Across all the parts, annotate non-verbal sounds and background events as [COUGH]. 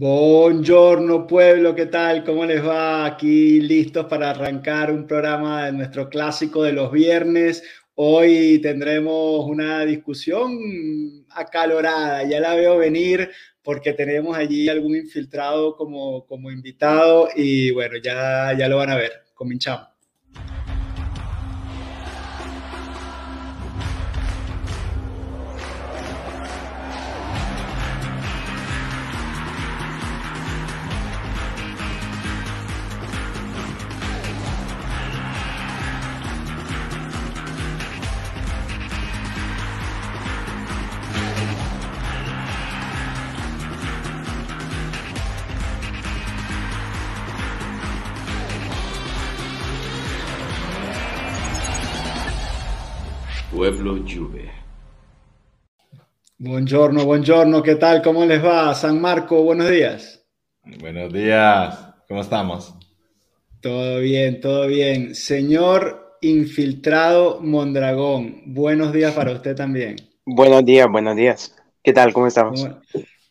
Buongiorno pueblo, ¿qué tal? ¿Cómo les va? Aquí listos para arrancar un programa de nuestro clásico de los viernes. Hoy tendremos una discusión acalorada, ya la veo venir porque tenemos allí algún infiltrado como, como invitado y bueno, ya, ya lo van a ver. Comenzamos. Buongiorno, buongiorno, ¿qué tal? ¿Cómo les va? San Marco, buenos días. Buenos días, ¿cómo estamos? Todo bien, todo bien. Señor infiltrado Mondragón, buenos días para usted también. Buenos días, buenos días. ¿Qué tal? ¿Cómo estamos?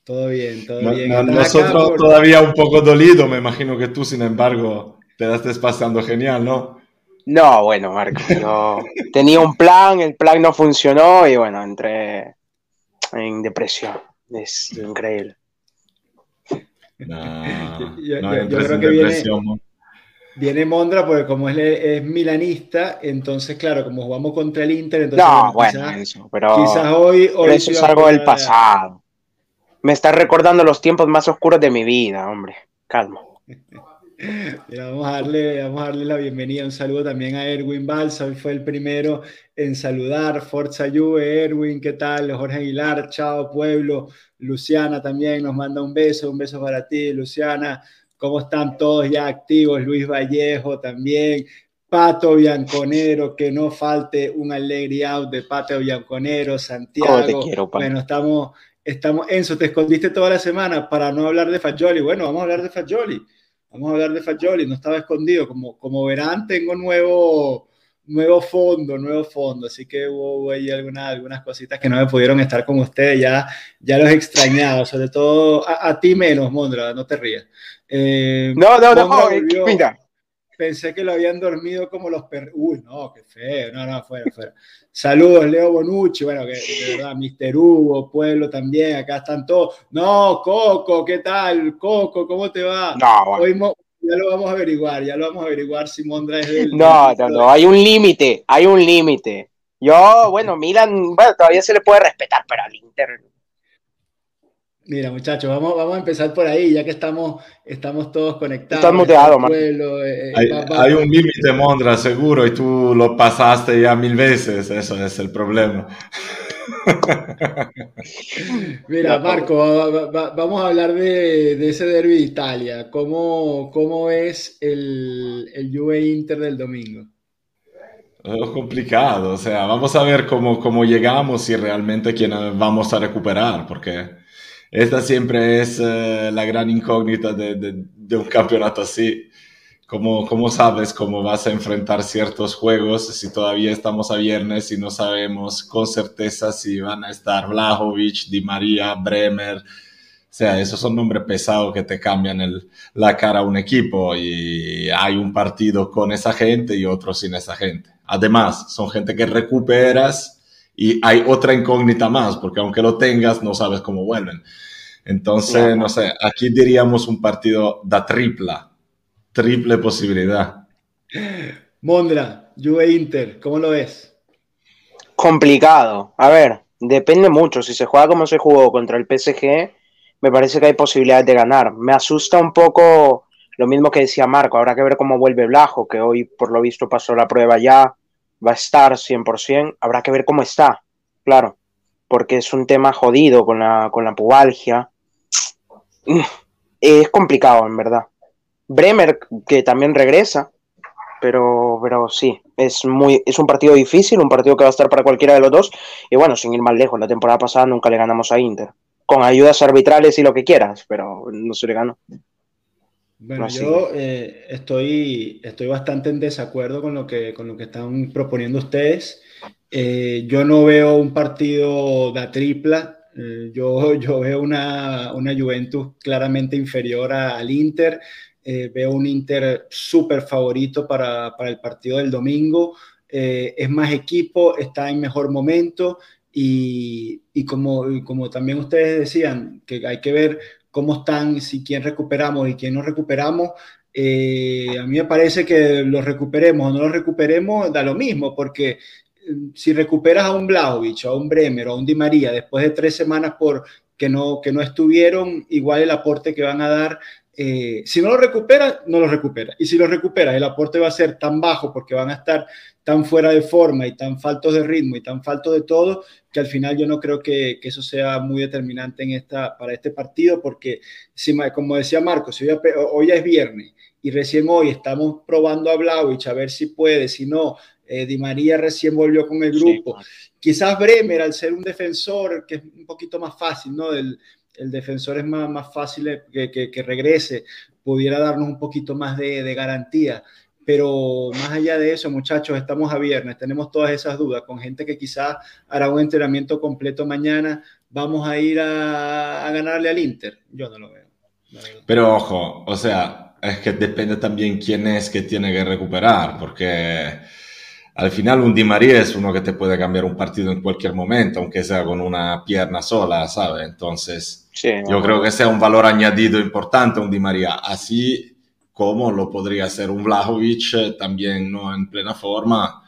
Todo bien, todo No- bien. no- ¿Estás nosotros por- todavía un poco dolido, me imagino que tú, sin embargo, te la estés pasando genial, ¿no? No, bueno, Marco, yo tenía un plan, el plan no funcionó y bueno, entré en depresión. Es increíble. No, [LAUGHS] Yo- no yo- yo entres creo que viene-. Viene Mondra porque como es, es milanista, entonces claro, como jugamos contra el Inter, entonces No, bueno, quizás, eso, pero, quizás hoy, pero eso es algo del pasado. Me está recordando los tiempos más oscuros de mi vida, hombre. Calma. [LAUGHS] [LAUGHS] Mira, vamos a darle, vamos a darle la bienvenida, un saludo también a Erwin Balsa, hoy fue el primero en saludar, Forza Juve, Erwin, ¿qué tal? Jorge Aguilar, chao pueblo, Luciana también nos manda un beso, un beso para ti, Luciana, ¿cómo están todos ya activos? Luis Vallejo también, Pato Bianconero, que no falte un alegre out de Pato Bianconero, Santiago, te quiero, bueno, estamos, estamos, Enzo, te escondiste toda la semana para no hablar de Fagioli, bueno, vamos a hablar de Fagioli. Vamos a hablar de Fagioli, no estaba escondido. Como, como verán, tengo nuevo, nuevo fondo, nuevo fondo. Así que hubo, hubo ahí algunas, algunas cositas que no me pudieron estar con ustedes. Ya, ya los extrañaba, sobre todo a, a ti menos, Mondra, no te rías. Eh, No, no, no, Mondra volvió- mira. Pensé que lo habían dormido como los perros. Uy, no, qué feo. No, no, fuera, fuera. Saludos, Leo Bonucci. Bueno, que de verdad, Mister Hugo, Pueblo también. Acá están todos. No, Coco, ¿qué tal? Coco, ¿cómo te va? No, bueno. Hoy mo- ya lo vamos a averiguar, ya lo vamos a averiguar si Mondra es del. No, no, no, hay un límite, hay un límite. Yo, bueno, Milan, bueno, todavía se le puede respetar, pero al Inter. Mira, muchachos, vamos, vamos a empezar por ahí, ya que estamos, estamos todos conectados. Estás muteado, pueblo, eh, Hay, va- hay un límite, Mondra, seguro, y tú lo pasaste ya mil veces, eso es el problema. [LAUGHS] Mira, Marco, va- va- va- vamos a hablar de, de ese derby de Italia. ¿Cómo, cómo es el, el Juve Inter del domingo? Es complicado, o sea, vamos a ver cómo, cómo llegamos y realmente quién eh, vamos a recuperar, porque esta siempre es eh, la gran incógnita de, de- de un campeonato así. ¿Cómo, cómo sabes cómo vas a enfrentar ciertos juegos si todavía estamos a viernes y no sabemos con certeza si van a estar Vlahovic, Di María, Bremer? O sea, esos son nombres pesados que te cambian el- la cara a un equipo y hay un partido con esa gente y otro sin esa gente. Además, son gente que recuperas y hay otra incógnita más, porque aunque lo tengas, no sabes cómo vuelven. Entonces, Claro. no sé, aquí diríamos un partido da tripla, triple posibilidad. Mondra, Juve Inter, ¿cómo lo ves? Complicado. A ver, depende mucho. Si se juega como se jugó contra el PSG, me parece que hay posibilidades de ganar. Me asusta un poco lo mismo que decía Marco. Habrá que ver cómo vuelve Blajo, que hoy por lo visto pasó la prueba ya. Va a estar 100%. Habrá que ver cómo está, claro. Porque es un tema jodido con la, con la pubalgia. Mm, Es complicado, en verdad. Bremer, que también regresa, pero, pero sí, es, muy, es un partido difícil, un partido que va a estar para cualquiera de los dos. Y bueno, sin ir más lejos, la temporada pasada nunca le ganamos a Inter. Con ayudas arbitrales y lo que quieras, pero no se le ganó. Bueno, Así yo eh, estoy, estoy bastante en desacuerdo con lo que, con lo que están proponiendo ustedes. Eh, yo no veo un partido de tripla. Eh, yo, [LAUGHS] yo veo una, una Juventus claramente inferior al Inter. Eh, veo un Inter súper favorito para, para, el partido del domingo. Eh, es más equipo, está en mejor momento y, y como, como también ustedes decían, que hay que ver cómo están, si quién recuperamos y quién no recuperamos. Eh, a mí me parece que los recuperemos o no los recuperemos, da lo mismo, porque si recuperas a un Blaovic, a un Bremer o a un Di María después de tres semanas por que no, que no estuvieron, igual el aporte que van a dar, eh, si no lo recupera, no lo recupera. Y si lo recupera, el aporte va a ser tan bajo porque van a estar tan fuera de forma y tan faltos de ritmo y tan faltos de todo, que al final yo no creo que, que eso sea muy determinante en esta, para este partido, porque si, como decía Marcos, si hoy, hoy es viernes y recién hoy estamos probando a Blaovic a ver si puede, si no, eh, Di María recién volvió con el grupo. Quizás Bremer, al ser un defensor, que es un poquito más fácil, ¿no? El, el defensor es más, más fácil que, que, regrese, pudiera darnos un poquito más de, de, garantía. Pero más allá de eso, muchachos, estamos a viernes, tenemos todas esas dudas, con gente que quizás hará un entrenamiento completo mañana, vamos a ir a, a ganarle al Inter. Yo no lo veo. Pero ojo, o sea, es que depende también quién es que tiene que recuperar, porque al final un Di María es uno que te puede cambiar un partido en cualquier momento, aunque sea con una pierna sola, ¿sabes? Entonces, sí, yo creo que sea un valor añadido importante un Di María, así como lo podría ser un Vlahovic eh, también no en plena forma,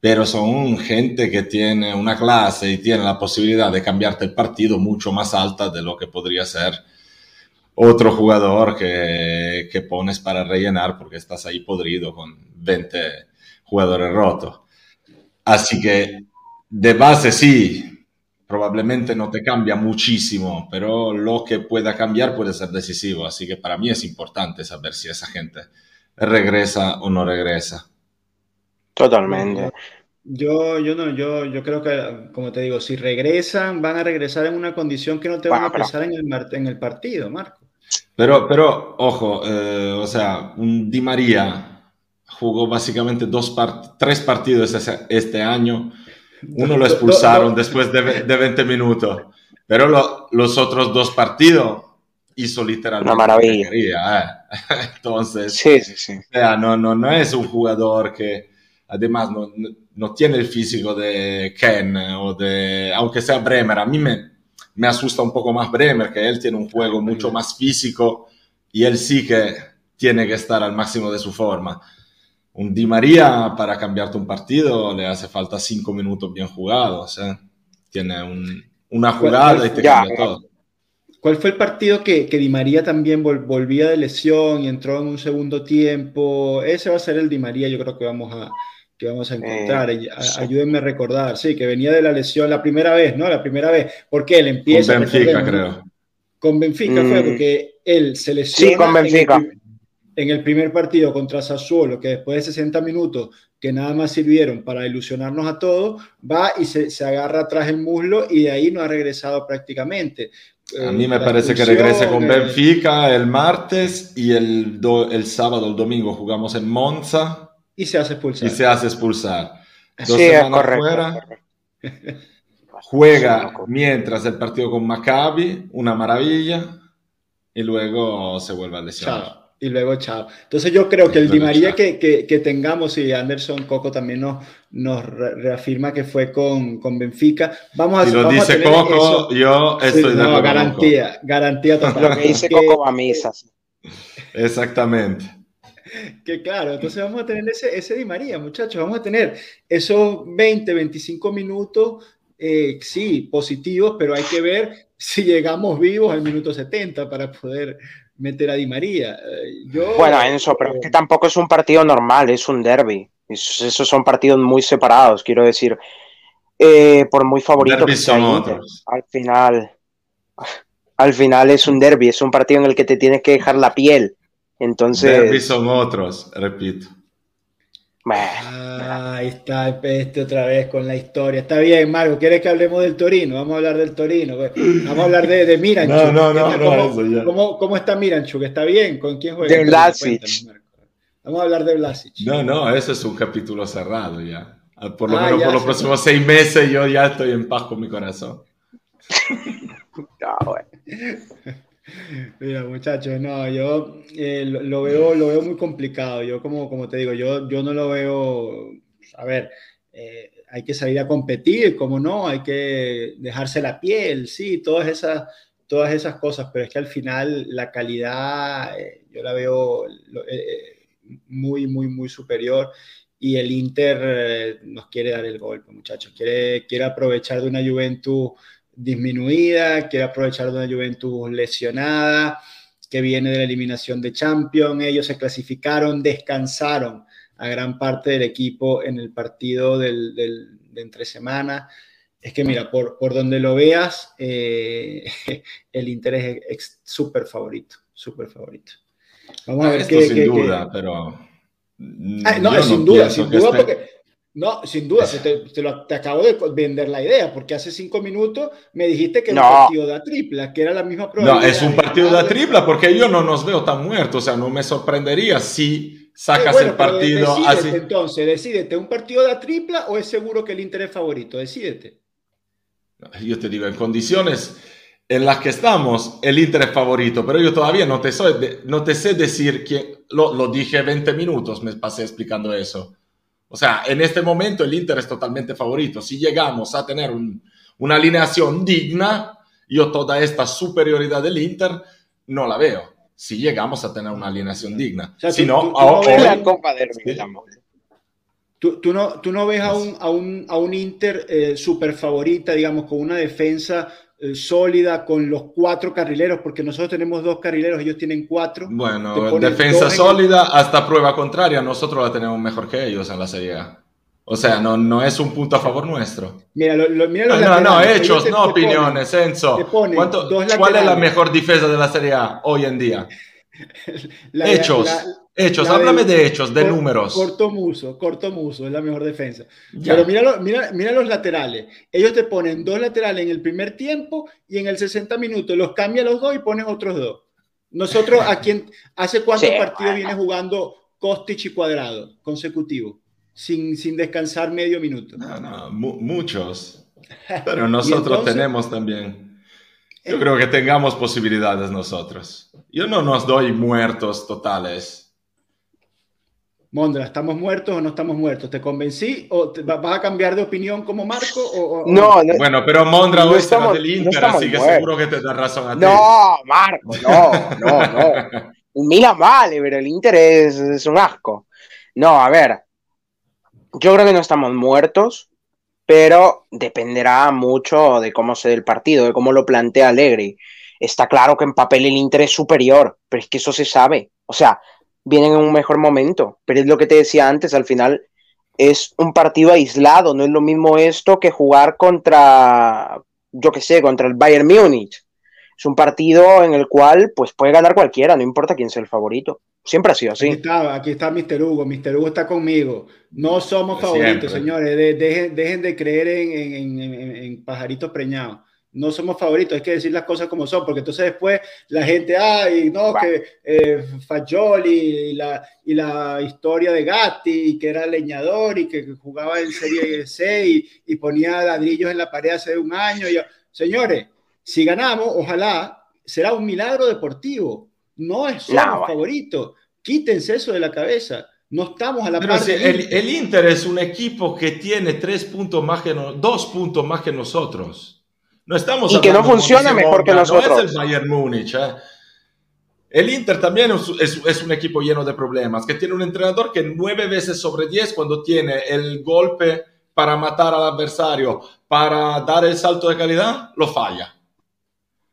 pero son gente que tiene una clase y tiene la posibilidad de cambiarte el partido mucho más alta de lo que podría ser otro jugador que, que pones para rellenar porque estás ahí podrido con 20 jugadores rotos. Así que de base sí, probablemente no te cambia muchísimo, pero lo que pueda cambiar puede ser decisivo. Así que para mí es importante saber si esa gente regresa o no regresa. Totalmente. Yo, yo no, yo, yo creo que, como te digo, si regresan, van a regresar en una condición que no te van a pesar en el, en el partido, Marco. Pero, pero ojo, eh, o sea, un Di María jugó básicamente dos part tres partidos ese, este año. Uno lo expulsaron después de, de 20 minutos, pero lo, los otros dos partidos hizo literalmente una maravilla. Quería, ¿eh? [LAUGHS] Entonces, sí, sí, sí. O sea, no, no, no es un jugador que además no, no, tiene el físico de Ken o de, aunque sea Bremer, a mí me, me asusta un poco más Bremer, que él tiene un juego mucho más físico y él sí que tiene que estar al máximo de su forma un Di María para cambiarte un partido le hace falta cinco minutos bien jugados. ¿eh? Tiene un, una jugada y te ya, cambia todo. ¿Cuál fue el partido que, que, Di María también vol, volvía de lesión y entró en un segundo tiempo? Ese va a ser el Di María, yo creo que vamos a, que vamos a encontrar. Eh, Ayúdenme a recordar, sí, que venía de la lesión la primera vez, ¿no? La primera vez. porque él empieza. Con Benfica, creo. Con Benfica mm. fue porque él se lesiona. Sí, con Benfica. En el, en el primer partido contra Sassuolo, que después de 60 minutos, que nada más sirvieron para ilusionarnos a todos, va y se, se agarra atrás el muslo y de ahí no ha regresado prácticamente. A mí me parece que regrese con Benfica el martes y el, do, el sábado, el domingo jugamos en Monza. Y se hace expulsar. Y se hace expulsar. Dos sí, semanas correcto, fuera. Juega mientras el partido con Maccabi, una maravilla, y luego se vuelve a lesionar. Chao y luego chao. Entonces yo creo que el Di María que, que, que, tengamos y Anderson Coco también nos, nos reafirma que fue con, con Benfica. Vamos a, si lo vamos dice a Coco, eso. yo estoy sí, de no, garantía, garantía [LAUGHS] total. lo que dice Coco a misas. Exactamente. Que claro, entonces vamos a tener ese, ese Di María, muchachos, vamos a tener esos 20, 25 minutos, eh, sí, positivos, pero hay que ver si llegamos vivos al minuto 70 para poder meter a Di María. Eh, yo, bueno, Enzo, pero es que tampoco es un partido normal, es un derby. Esos son partidos muy separados, quiero decir. Eh, por muy favorito que sea Inter, al final, al final es un derby, es un partido en el que te tienes que dejar la piel. Entonces. Derby son otros, repito. Ah, ahí está este otra vez con la historia. Está bien, Marco, ¿quieres que hablemos del Torino? Vamos a hablar del Torino. Pues. Vamos a hablar de, de Miranchuk. No, no, no, no ¿Cómo, ¿cómo, ¿Cómo, está Miranchuk? ¿Está bien? ¿Con quién juega? De Vlasic. Vamos a hablar de Vlasic. No, no, eso es un capítulo cerrado ya. Por lo ah, menos por los próximos seis meses yo ya estoy en paz con mi corazón. [LAUGHS] Mira, muchachos, no, yo eh, lo, veo, lo veo muy complicado. Yo, como, como te digo, yo, yo no lo veo. A ver, eh, hay que salir a competir, como no, hay que dejarse la piel, sí, todas esas, todas esas cosas, pero es que al final la calidad eh, yo la veo muy, muy, muy superior y el Inter nos quiere dar el golpe, muchachos, quiere, quiere aprovechar de una Juventus disminuida, quiere aprovechar de una Juventus lesionada, que viene de la eliminación de Champions. Ellos se clasificaron, descansaron a gran parte del equipo en el partido del, de entre semana. Es que mira, por, por donde lo veas, eh, [LAUGHS] el Inter es súper favorito, súper favorito. Vamos a ver qué, sin duda, pero... Ah, no, sin duda, sin duda, porque no, sin duda, te, lo, te, acabo de vender la idea, porque hace cinco minutos me dijiste que era un partido de tripla, que era la misma probabilidad. No, es un partido de tripla porque yo no nos veo tan muertos, o sea, no me sorprendería si sacas el partido así. Entonces, decídete, ¿un partido de tripla o es seguro que el Inter es favorito? Decídete. Yo te digo, en condiciones en las que estamos, el Inter es favorito, pero yo todavía no te, soy, no te sé decir que lo, lo dije 20 minutos, me pasé explicando eso o sea, en este momento el Inter es totalmente favorito. Si llegamos a tener una alineación digna, yo toda esta superioridad del Inter no la veo. Si llegamos a tener una alineación digna. si no, la Copa Tú, no, tú no ves a un, a un, a un Inter eh, super favorita, digamos, con una defensa eh, sólida con los cuatro carrileros, porque nosotros tenemos dos carrileros, ellos tienen cuatro. Bueno, defensa sólida hasta prueba contraria, nosotros la tenemos mejor que ellos en la Serie A. O sea, no, no es un punto a favor nuestro. Mira, lo, mira los no, no, hechos, no opiniones, Enzo. ¿Cuál es la mejor defensa de la Serie A hoy en día? [LAUGHS] hechos. Hechos, háblame de, hechos, de números. Corto muso, corto muso, es la mejor defensa. Pero mira, mira, mira, los laterales. Ellos te ponen dos laterales en el primer tiempo y en el 60 minutos los cambia los dos y ponen otros dos. Nosotros, ¿a quién, ¿hace cuántos partidos viene jugando Kostic y Cuadrado consecutivos? Sin, sin descansar medio minuto. No, no, muchos. [LAUGHS] Pero nosotros tenemos también. Yo creo que tengamos posibilidades nosotros. Yo no nos doy muertos totales Mondra, ¿estamos muertos o no estamos muertos? ¿Te convencí o vas a cambiar de opinión como Marco? O, no, Bueno, pero Mondra hoy estamos, del Inter, así que seguro que te da razón a ti. No, Marco, no, no, no. [LAUGHS] Milan vale, pero el Inter es, un asco. No, a ver, yo creo que no estamos muertos, pero dependerá mucho de cómo se dé el partido, de cómo lo plantea Allegri. Está claro que en papel el Inter es superior, pero es que eso se sabe. O sea, vienen en un mejor momento. Pero es lo que te decía antes, al final es un partido aislado, no es lo mismo esto que jugar contra, yo qué sé, contra el Bayern Múnich. Es un partido en el cual pues puede ganar cualquiera, no importa quién sea el favorito. Siempre ha sido así. Aquí está, aquí está Mr. Hugo, Mr. Hugo está conmigo. No somos favoritos, señores. dejen, de creer en pajaritos preñados no somos favoritos, hay que decir las cosas como son, porque entonces después la gente, ay, no, que eh, Fagioli y la, y la historia de Gatti, que era leñador y que jugaba en Serie C y, ponía ladrillos en la pared hace un año. Y, señores, si ganamos, ojalá, será un milagro deportivo, no es somos favorito, quítense eso de la cabeza. No estamos a la Pero el, el, Inter es un equipo que tiene tres puntos más que dos puntos más que nosotros. No estamos y que no funciona mejor que nosotros. No es el Bayern Múnich. ¿eh? El Inter también es, un equipo lleno de problemas, que tiene un entrenador que nueve veces sobre diez cuando tiene el golpe para matar al adversario, para dar el salto de calidad, lo falla.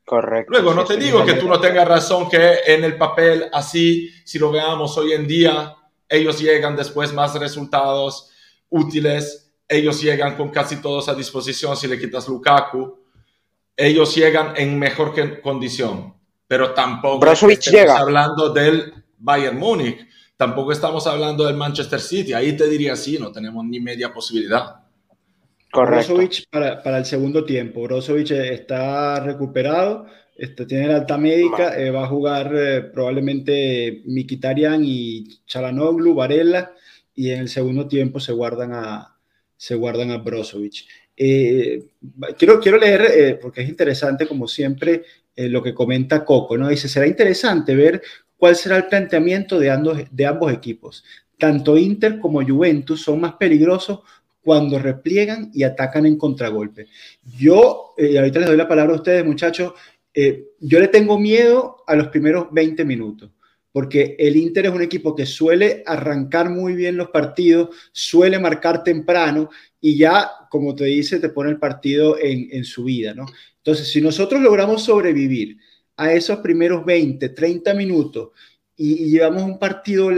Correcto. Luego, no te digo que tú no tengas razón que en el papel así, si lo veamos hoy en día, ellos llegan después más resultados útiles, ellos llegan con casi todos a disposición si le quitas Lukaku ellos llegan en mejor condición, pero tampoco estamos llega. hablando del Bayern Múnich, tampoco estamos hablando del Manchester City, ahí te diría sí, no tenemos ni media posibilidad. Correcto. Brozovic para, para, el segundo tiempo, Brozovic está recuperado, este, tiene la alta médica, eh, va a jugar eh, probablemente Mikitarian y Chalanoglu, Varela, y en el segundo tiempo se guardan a, se guardan a Brozovic. Eh, quiero, quiero leer, eh, porque es interesante, como siempre, eh, lo que comenta Coco, ¿no? Dice, será interesante ver cuál será el planteamiento de ambos, de ambos equipos. Tanto Inter como Juventus son más peligrosos cuando repliegan y atacan en contragolpe. Yo, y ahorita les doy la palabra a ustedes, muchachos, yo le tengo miedo a los primeros 20 minutos porque el Inter es un equipo que suele arrancar muy bien los partidos, suele marcar temprano y ya, como te dice, te pone el partido en, su vida, ¿no? Entonces, si nosotros logramos sobrevivir a esos primeros 20, 30 minutos y, llevamos un partido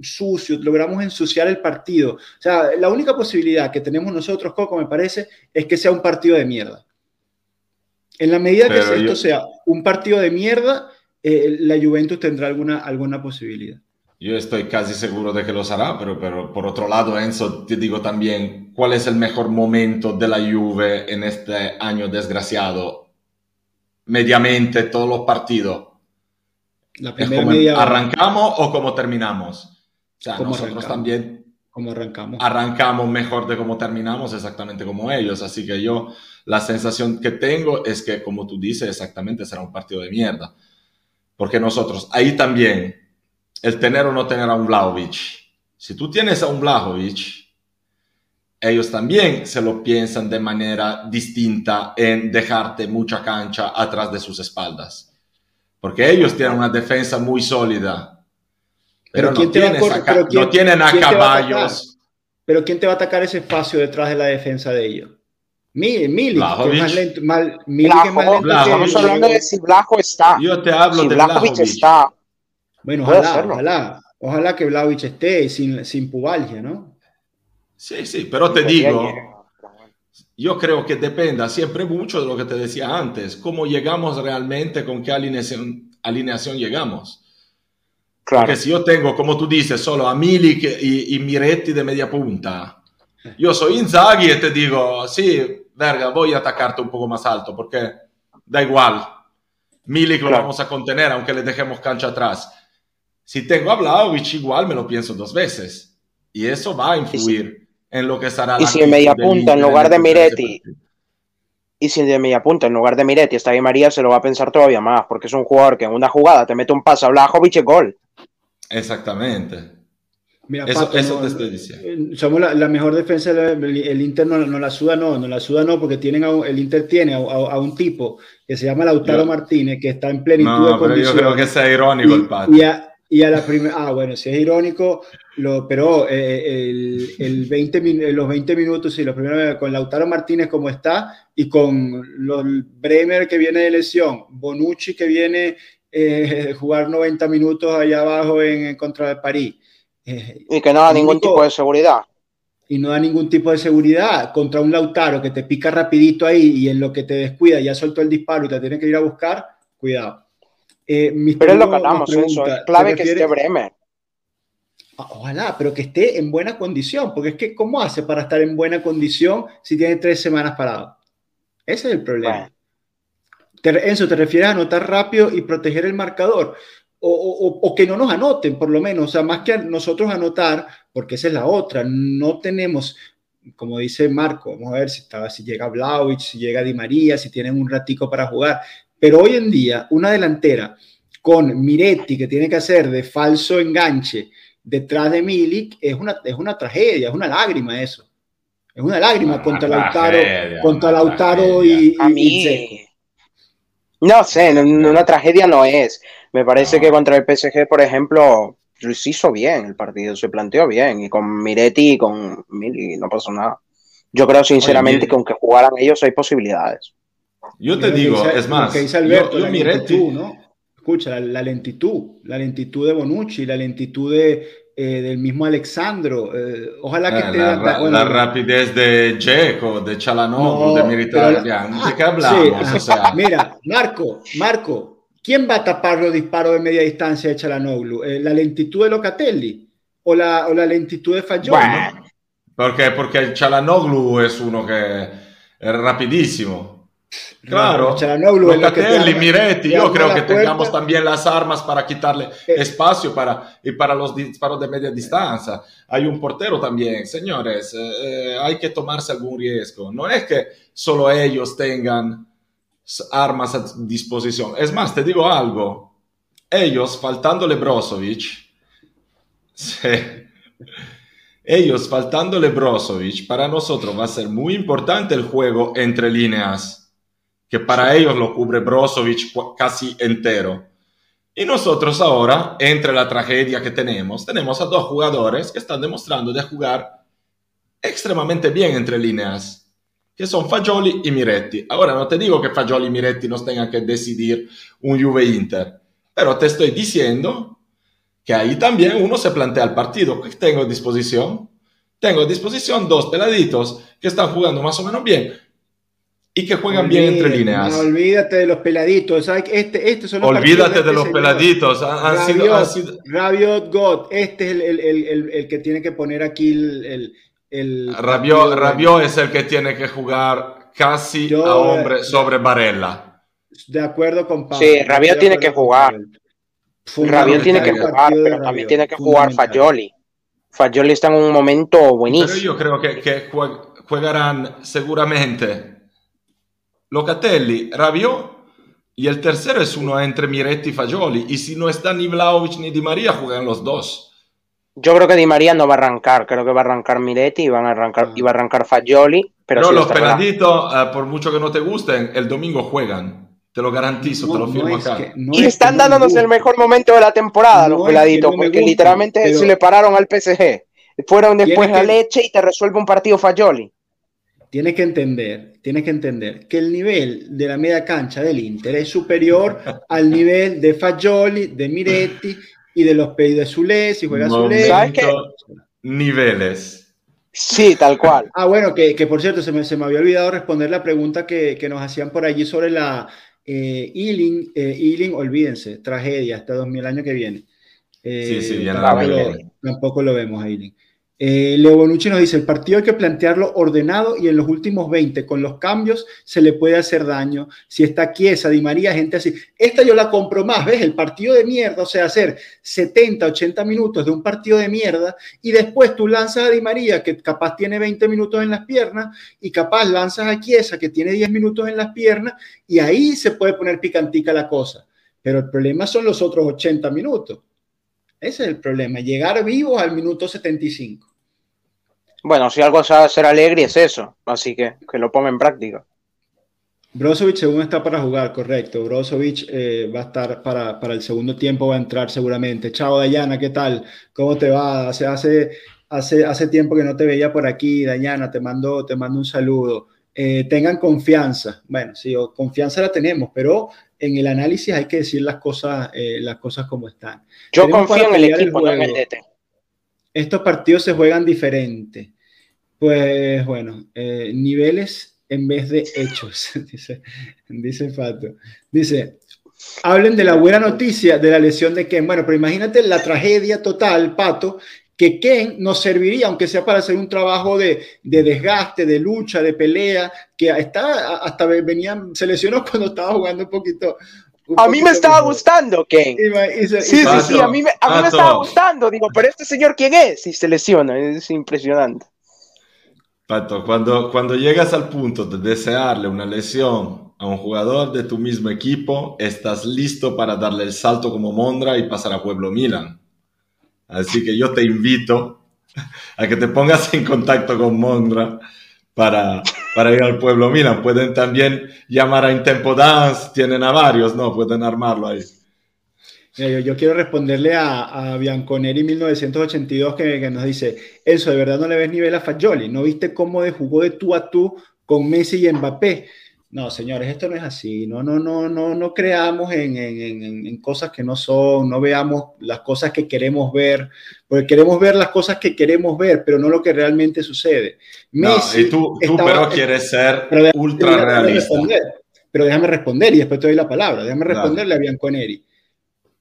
sucio, logramos ensuciar el partido, o sea, la única posibilidad que tenemos nosotros, Coco, me parece, es que sea un partido de mierda. En la medida que esto sea un partido de mierda, eh, la Juventus tendrá alguna, alguna posibilidad. Yo estoy casi seguro de que lo hará, pero, pero por otro lado, Enzo, te digo también, ¿cuál es el mejor momento de la Juve en este año desgraciado? Mediamente, todos los partidos. La primera ¿Arrancamos o cómo terminamos? O sea, nosotros también como arrancamos. Arrancamos mejor de cómo terminamos, exactamente como ellos. Así que yo, la sensación que tengo es que, como tú dices, exactamente será un partido de mierda. Porque nosotros, ahí también, el tener o no tener a un Vlaovic. Si tú tienes a un Vlaovic, ellos también se lo piensan de manera distinta en dejarte mucha cancha atrás de sus espaldas. Porque ellos tienen una defensa muy sólida. Pero, no, no, tienen a caballos. pero ¿quién te va a atacar ese espacio detrás de la defensa de ellos? Milik, que es más lento. Mal, Milik es más lento Estamos hablando de si Blajo está. Yo te hablo si de Blajovic está. Bueno, ojalá, ojalá, ojalá que Blajovic esté sin, sin pubalgia, ¿no? Sí, sí, pero te digo, yo creo que dependa siempre mucho de lo que te decía antes, cómo llegamos realmente, con qué alineación, alineación llegamos. Claro. Porque si yo tengo, como tú dices, solo a Milik y, y Miretti de media punta, yo soy Inzaghi y te digo, sí, verga, voy a atacarte un poco más alto porque da igual. Milik lo vamos a contener aunque le dejemos cancha atrás. Si tengo a Vlaovic, igual me lo pienso dos veces. Y eso va a influir en lo que será y si en media punta en lugar de Miretti y si en media punta en lugar de Miretti está ahí María, se lo va a pensar todavía más, porque es un jugador que en una jugada te mete un pase a Vlahovic y gol. Exactamente. Mira, eso, eso te estoy diciendo. Eh, somos la, mejor defensa, el, Inter no, la suda, no, no la suda, no, porque tienen el Inter tiene a, un tipo que se llama Lautaro Martínez, que está en plenitud no, de pero Yo creo que sea irónico y, el padre. Y a, la primera, ah, bueno, si es irónico, lo, pero eh, el, el 20, los 20 minutos, sí, los primeros, con Lautaro Martínez como está, y con los Bremer que viene de lesión, Bonucci que viene eh, jugar 90 minutos allá abajo en contra de París y que no da ningún tipo de seguridad. Y no da ningún tipo de seguridad contra un Lautaro que te pica rapidito ahí y en lo que te descuida ya soltó el disparo y te tiene que ir a buscar, cuidado. Eh, pero es lo que hablamos, eso, es clave que esté Bremer. Ojalá, pero que esté en buena condición, porque es que ¿cómo hace para estar en buena condición si tiene tres semanas parado? Ese es el problema. Enzo, ¿te refieres a anotar rápido y proteger el marcador? O, que no nos anoten, por lo menos, o sea, más que nosotros anotar, porque esa es la otra, no tenemos, como dice Marco, vamos a ver si, está, si llega Vlaovic, si llega Di María, si tienen un ratico para jugar, pero hoy en día una delantera con Miretti que tiene que hacer de falso enganche detrás de Milik es una, es una tragedia, es una lágrima eso. Es una lágrima contra Lautaro, contra Lautaro y, y, No sé, una tragedia no es. Me parece que contra el PSG, por ejemplo, se hizo bien el partido, se planteó bien. Y con Miretti y con Mili no pasó nada. Yo creo sinceramente que aunque jugaran ellos hay posibilidades. Yo te digo, es más, que dice Alberto, yo, Miretti... ¿no? Escucha, la, lentitud, la lentitud de Bonucci, la lentitud de, eh, del mismo Alexandro. Eh, ojalá que eh, la, la, rapidez de Checo, de Chalanoglu, de Militare. ¿De qué hablamos? o sea. [LAUGHS] Mira, Marco, Marco, ¿Quién va a tapar los disparos de media distancia de Chalanoglu? ¿La lentitud de Locatelli o la, o la lentitud de Fayol? Porque, porque el Chalanoglu es uno que es rapidísimo. Claro, Chalanoglu, Locatelli, Miretti, yo creo que tengamos también las armas para quitarle eh. espacio para, y para los disparos de media distancia. Hay un portero también, señores, eh, eh, hay que tomarse algún riesgo. No es que solo ellos tengan armas a disposición. Es más, te digo algo, ellos, faltándole Brozovic, [LAUGHS] ellos, faltándole Brozovic, para nosotros va a ser muy importante el juego entre líneas que para ellos lo cubre Brozovic casi entero. Y nosotros ahora, entre la tragedia que tenemos, tenemos a dos jugadores que están demostrando de jugar extremadamente bien entre líneas, que son Fagioli y Miretti. Ahora no te digo que Fagioli y Miretti nos tengan que decidir un Juve Inter, pero te estoy diciendo que ahí también uno se plantea el partido que tengo a disposición. Tengo a disposición dos peladitos que están jugando más o menos bien, y que juegan bien entre líneas. No, olvídate de los peladitos. Este, este son los olvídate de, los peladitos. Han, Rabiot, sido, Rabiot God. Este es el, el, el, el, que tiene que poner aquí el. el Rabiot, Rabiot, es el que tiene que jugar casi a hombre sobre Varela. De acuerdo con Pablo. Sí, Rabiot tiene que jugar. Rabiot tiene que jugar, pero también tiene que jugar Fagioli. Fagioli está en un momento buenísimo. Pero yo creo que, que jugarán seguramente Locatelli, Rabiot y el tercero es uno entre Miretti y Fagioli. Y si no está ni Vlaovic ni Di María, juegan los dos. Yo creo que Di María no va a arrancar, creo que va a arrancar Miretti y, van a arrancar, y va a arrancar Fagioli. Pero los peladitos, eh, por mucho que no te gusten, el domingo juegan. Te lo garantizo, te lo firmo acá. y están dándonos el mejor momento de la temporada, los peladitos, porque literalmente se le pararon al PSG. Fueron después a leche y te resuelve un partido Fagioli tiene que entender, tiene que entender que el nivel de la media cancha del Inter es superior al nivel de Fagioli, de Miretti y de los pedidos de Zulé, si juega Zulé. ¿Sabes qué? Niveles. Sí, tal cual. ah, bueno, que, por cierto, se me, se me, había olvidado responder la pregunta que, que nos hacían por allí sobre la eh, Ealing, eh, olvídense, tragedia, hasta 2000 años que viene. sí, sí, eh, tampoco, lo, tampoco lo vemos a Ealing. Eh, Leo Bonucci nos dice, el partido hay que plantearlo ordenado y en los últimos 20, con los cambios, se le puede hacer daño. Si está Chiesa, Di María, gente así. Esta yo la compro más, ¿ves? El partido de mierda, o sea, hacer 70, 80 minutos de un partido de mierda y después tú lanzas a Di María, que capaz tiene 20 minutos en las piernas, y capaz lanzas a Chiesa, que tiene 10 minutos en las piernas, y ahí se puede poner picantica la cosa. Pero el problema son los otros 80 minutos. Ese es el problema, llegar vivos al minuto 75. Bueno, si algo sabe hacer Alegre es eso, así que que lo ponga en práctica. Brozovic según está para jugar, correcto. Brozovic eh, va a estar para, para, el segundo tiempo, va a entrar seguramente. Chao, Dayana, ¿qué tal? ¿Cómo te va? Hace, hace, hace, hace tiempo que no te veía por aquí, Dayana, te mando, te mando un saludo. Eh, tengan confianza. Bueno, sí, confianza la tenemos, pero en el análisis hay que decir las cosas, eh, las cosas como están. Yo confío en el equipo, no Estos partidos se juegan diferente. Pues bueno, eh, niveles en vez de hechos, [LAUGHS] dice, dice Fato. Dice, hablen de la buena noticia de la lesión de Ken. Bueno, pero imagínate la tragedia total, Pato, que Ken nos serviría, aunque sea para hacer un trabajo de, desgaste, de lucha, de pelea, que está, hasta venía, se lesionó [LAUGHS] cuando estaba jugando un poquito. a mí me estaba gustando Ken. sí, sí, sí, a mí, me, a mí me estaba gustando. Digo, pero este señor, ¿quién es? Y se lesiona, es impresionante. Pato, cuando, cuando llegas al punto de desearle una lesión a un jugador de tu mismo equipo, estás listo para darle el salto como Mondra y pasar a Pueblo Milan. Así que yo te invito a que te pongas en contacto con Mondra para, para ir al Pueblo Milan. Pueden también llamar a Intempo Dance, tienen a varios, ¿no? Pueden armarlo ahí. Yo, quiero responderle a, a Bianconeri 1982 que, que, nos dice, eso de verdad no le ves nivel a Fagioli, ¿no viste cómo jugó de tú a tú con Messi y Mbappé? No, señores, esto no es así, no, no, no, no, no creamos en, en, en, cosas que no son, no veamos las cosas que queremos ver, porque queremos ver las cosas que queremos ver, pero no lo que realmente sucede. Messi y tú, tú pero quieres ser ultra realista. pero déjame responder y después te doy la palabra, déjame responderle a Bianconeri.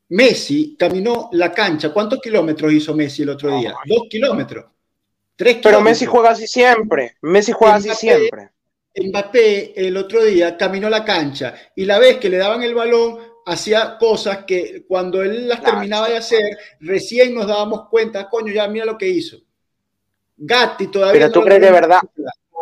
Messi caminó la cancha. ¿Cuántos kilómetros hizo Messi el otro día? Dos kilómetros. Tres kilómetros. Pero Messi juega así siempre. Messi juega así siempre. Mbappé el otro día caminó la cancha y la vez que le daban el balón hacía cosas que cuando él las terminaba de hacer, recién nos dábamos cuenta, coño, ya mira lo que hizo. Gatti todavía. Pero tú crees de verdad.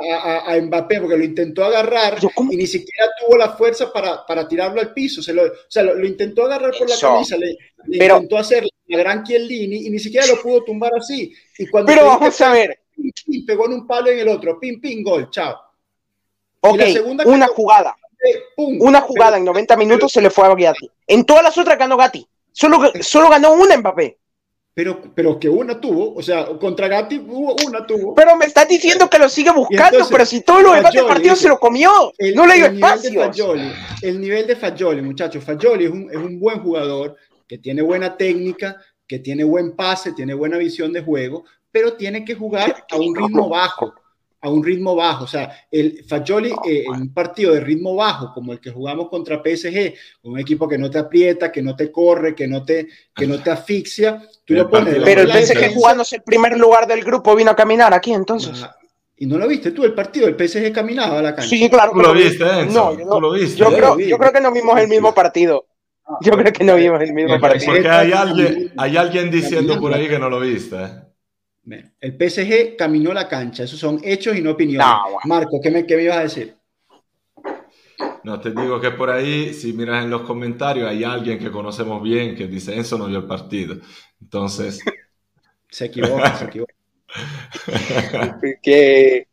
A, a, Mbappé porque lo intentó agarrar y ni siquiera tuvo la fuerza para, para tirarlo al piso. Se lo, o sea, lo, intentó agarrar por la camisa, le, intentó hacer la gran Chiellini y ni siquiera lo pudo tumbar así. Y cuando pero vamos a ver. pegó en un palo en el otro, pim, pim, gol, chao. Ok, una jugada. una jugada en 90 minutos se le fue a Gatti. En todas las otras ganó Gatti. Solo, solo ganó una Mbappé. Pero, pero que una tuvo, o sea, contra Gatti hubo una tuvo. Pero me estás diciendo que lo sigue buscando, pero si todo lo demás del partido se lo comió, el, no le dio espacio. El nivel de Fagioli, muchachos, Fagioli es un, es un buen jugador que tiene buena técnica, que tiene buen pase, tiene buena visión de juego, pero tiene que jugar a un ritmo bajo a un ritmo bajo. O sea, el Fagioli eh, en un partido de ritmo bajo, como el que jugamos contra PSG, un equipo que no te aprieta, que no te corre, que no te, que no te asfixia, tú lo pones. Pero el PSG jugándose el primer lugar del grupo vino a caminar aquí entonces. ¿Y no lo viste tú el partido? El PSG caminaba a la cancha. Sí, claro. Tú lo viste, Enzo? No, yo, no, lo viste. Yo, creo, yo creo que no vimos el mismo partido. Yo creo que no vimos el mismo partido. Porque hay alguien, hay alguien diciendo por ahí que no lo viste. El PSG caminó la cancha, esos son hechos y no opiniones. Marco, ¿qué me, ¿qué ibas a decir? No, te digo que por ahí, si miras en los comentarios, hay alguien que conocemos bien que dice, eso no vio el partido. Entonces... [LAUGHS] se equivoca, se equivoca. [LAUGHS] que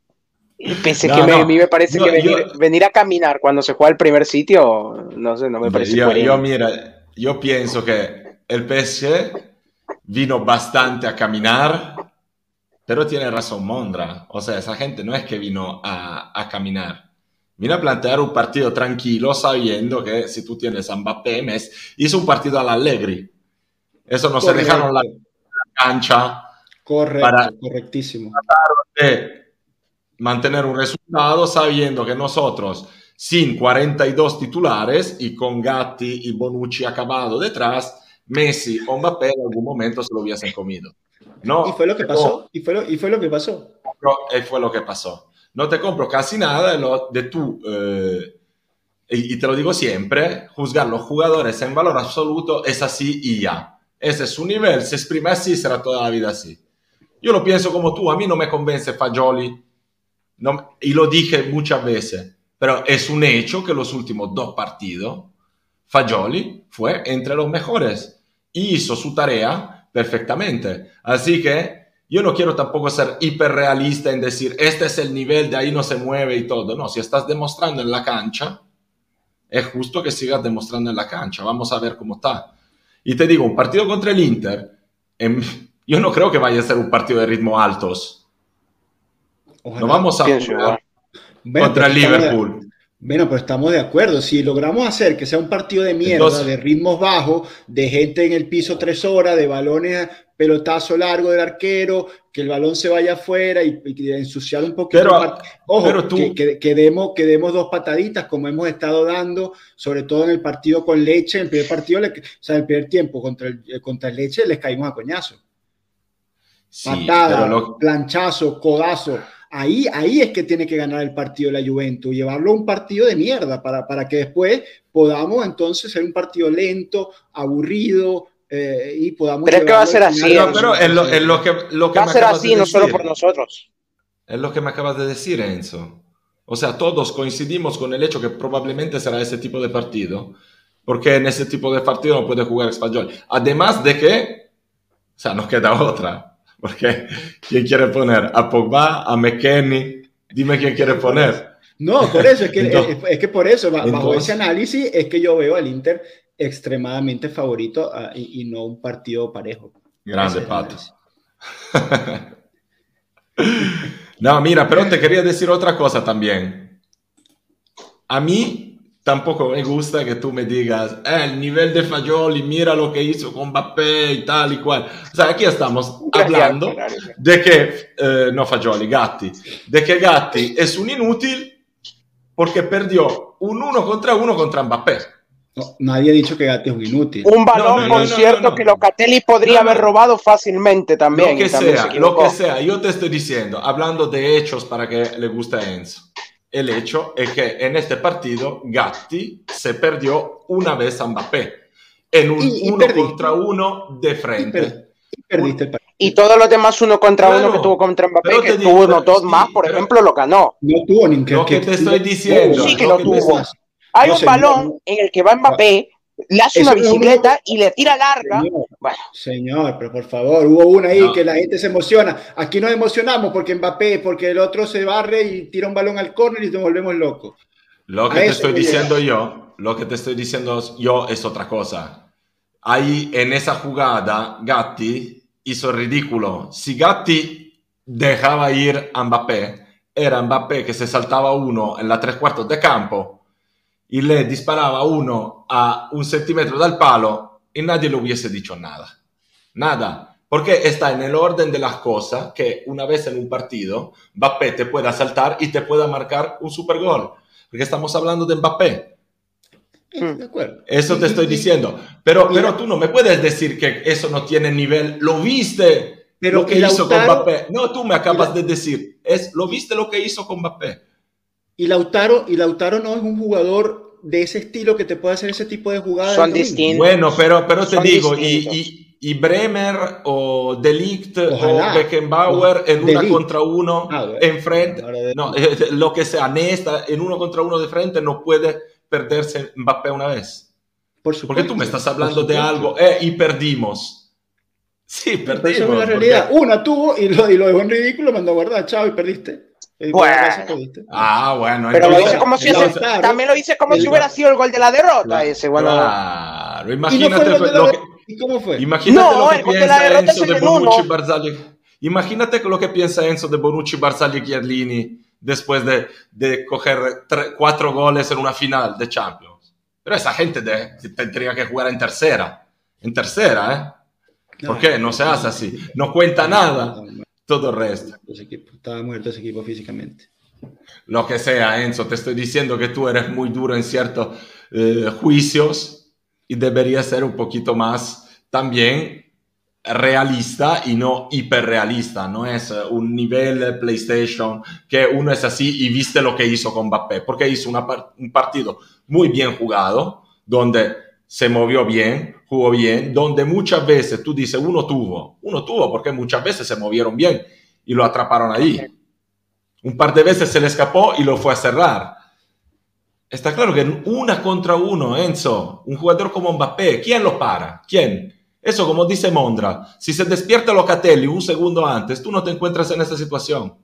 pensé que a mí me parece que venir, a caminar cuando se juega el primer sitio, no sé, no me parece yo, yo, mira, yo pienso que el PSG vino bastante a caminar pero tiene razón Mondra. O sea, esa gente no es que vino a, a caminar. Vino a plantear un partido tranquilo sabiendo que si tú tienes a Mbappé, Messi, hizo un partido al Allegri. Eso no se dejaron la, cancha. Correcto, para, correctísimo. De mantener un resultado sabiendo que nosotros, sin 42 titulares y con Gatti y Bonucci acabado detrás, Messi o Mbappé en algún momento se lo hubiesen comido. No, y fue lo que pasó. Y, fue lo, y fue lo que pasó. y fue lo que pasó. No te compro casi nada de, lo, de tú, eh, y, te lo digo siempre, juzgar los jugadores en valor absoluto es así y ya. Ese es su nivel, se exprime así, será toda la vida así. Yo lo pienso como tú, a mí no me convence Fagioli, no, y lo dije muchas veces, pero es un hecho que los últimos dos partidos, Fagioli fue entre los mejores y hizo su tarea perfectamente. Así que yo no quiero tampoco ser hiperrealista en decir, este es el nivel, de ahí no se mueve y todo. No, si estás demostrando en la cancha, es justo que sigas demostrando en la cancha. Vamos a ver cómo está. Y te digo, un partido contra el Inter, em, [LAUGHS] yo no creo que vaya a ser un partido de ritmo altos. No vamos a jugar contra el Liverpool. Bueno, pero estamos de acuerdo. Si logramos hacer que sea un partido de mierda, de ritmos bajos, de gente en el piso tres horas, de balones, pelotazo largo del arquero, que el balón se vaya afuera y, ensuciar un poquito. Pero, Ojo, que, que, demos, dos pataditas como hemos estado dando, sobre todo en el partido con Leche. En el primer partido, o sea, en el primer tiempo contra el, eh, contra el Leche, les caímos a coñazo. Patada, planchazo, codazo Ahí, ahí es que tiene que ganar el partido la Juventus, llevarlo a un partido de mierda para, para que después podamos entonces ser un partido lento, aburrido, eh, y podamos. Pero es que va a ser así. pero es lo, que, lo que va a ser así, no solo por nosotros. Es lo que me acabas de decir, Enzo. O sea, todos coincidimos con el hecho que probablemente será ese tipo de partido, porque en ese tipo de partido no puede jugar español. Además de que, o sea, nos queda otra. Porque ¿quién quiere poner? ¿A Pogba? ¿A McKenny? Dime quién quiere poner. No, por eso, es que, [LAUGHS] es, que por eso, bajo ese análisis, es que yo veo al Inter extremadamente favorito ah, y, no un partido parejo. Grande, Pato. [LAUGHS] no, mira, pero te quería decir otra cosa también. A mí tampoco me gusta que tú me digas, eh, el nivel de Fagioli, mira lo que hizo con Mbappé y tal y cual. O sea, aquí estamos [LAUGHS] hablando de que, eh, no Fagioli, Gatti, de que Gatti es un inútil porque perdió un uno contra uno contra Mbappé. nadie ha dicho que Gatti es un inútil. Un balón, por cierto, que Locatelli podría haber robado fácilmente también. Lo que sea, lo que sea. Yo te estoy diciendo, hablando de hechos para que le guste a Enzo. El hecho es que en este partido Gatti se perdió una vez a Mbappé en un Y- y uno perdí. contra uno de Y, frente. per- y perdiste el partido. Y todos los demás uno contra Claro, uno que tuvo contra Mbappé, que digo, tuvo uno dos sí, más, por ejemplo, lo ganó. No tuvo ni Lo que te estoy diciendo, Sí que lo lo que tuvo. Hay No, un balón no. en el que va Mbappé, le hace Eso una bicicleta y le tira larga. Señor, Bueno, señor, pero por favor, hubo una ahí No. que la gente se emociona. Aquí nos emocionamos porque Mbappé, porque el otro se barre y tira un balón al córner y nos volvemos locos. Lo A que te eso estoy a diciendo yo, lo que te estoy diciendo yo es otra cosa. Ahí en esa jugada, Gatti hizo ridículo. Si Gatti dejaba ir a Mbappé, era Mbappé que se saltaba uno en la tres cuartos de campo y le disparaba uno a un centímetro del palo y nadie le hubiese dicho nada. Nada. Porque está en el orden de las cosas que una vez en un partido Mbappé te pueda saltar y te pueda marcar un super gol. Porque estamos hablando de Mbappé. De acuerdo. Eso te estoy diciendo. Pero, pero tú no me puedes decir que eso no tiene nivel. Lo viste Pero lo que hizo con Mbappé. No, tú me acabas la- de decir. Es, lo viste lo que hizo con Mbappé. Y Lautaro, y Lautaro no es un jugador de ese estilo que te puede hacer ese tipo de jugadas. Son distintos. Bueno, pero, pero te Son digo, y, y, y Bremer o Delict Ojalá. o Beckenbauer en una Delict. contra uno Ah, bueno. Ahora de- No, lo que sea, Nesta en uno contra uno de frente no puede perderse Mbappé una vez. por supuesto. Porque tú me estás hablando de algo, eh, y perdimos. Sí, perdimos. Esa es la porque- realidad. Una tuvo y lo, y lo dejó en ridículo, mandó a guardar, chao, y perdiste. Y Bueno. Ah, bueno. Pero lo dice como si ese- también lo dice como el- si hubiera sido el gol de la derrota Claro, ese. Bueno, claro. ¿Y no fue Imagínate de la- lo que, ¿Y cómo fue? imagínate No, lo que el gol de la piensa derrota Enzo es de Bonucci. Barzagli. Imagínate lo que piensa Enzo de Bonucci, Barzagli y Chiellini después de, de coger tre- cuatro goles en una final de Champions. Pero esa gente de- tendría que jugar en tercera. En tercera, ¿eh? ¿Por qué? No se hace así. No cuenta nada. Todo el resto. Estaba muerto ese equipo físicamente. Lo que sea, Enzo, te estoy diciendo que tú eres muy duro en ciertos eh, juicios y deberías ser un poquito más también realista y no hiperrealista. No es eh, un nivel PlayStation que uno es así y viste lo que hizo con Mbappé, porque hizo una un partido muy bien jugado, donde se movió bien, jugó bien, donde muchas veces tú dices, uno tuvo, uno tuvo, porque muchas veces se movieron bien y lo atraparon ahí. Un par de veces se le escapó y lo fue a cerrar. Está claro que en una contra uno, Enzo, un jugador como Mbappé, ¿quién lo para? ¿Quién? Eso, como dice Mondra, si se despierta Locatelli un segundo antes, tú no te encuentras en esa situación.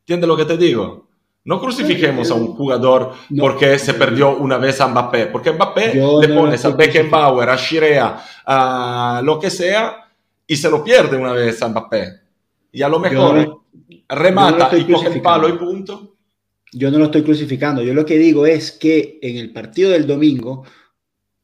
¿Entiendes lo que te digo? No crucifiquemos a un jugador No. porque se perdió una vez a Mbappé, porque Mbappé le no pones a estoy Beckenbauer, a Shirea, a lo que sea, y se lo pierde una vez a Mbappé. Y a lo mejor no- no lo remata y coge el palo y punto. Yo no lo estoy crucificando. Yo lo que digo es que en el partido del domingo,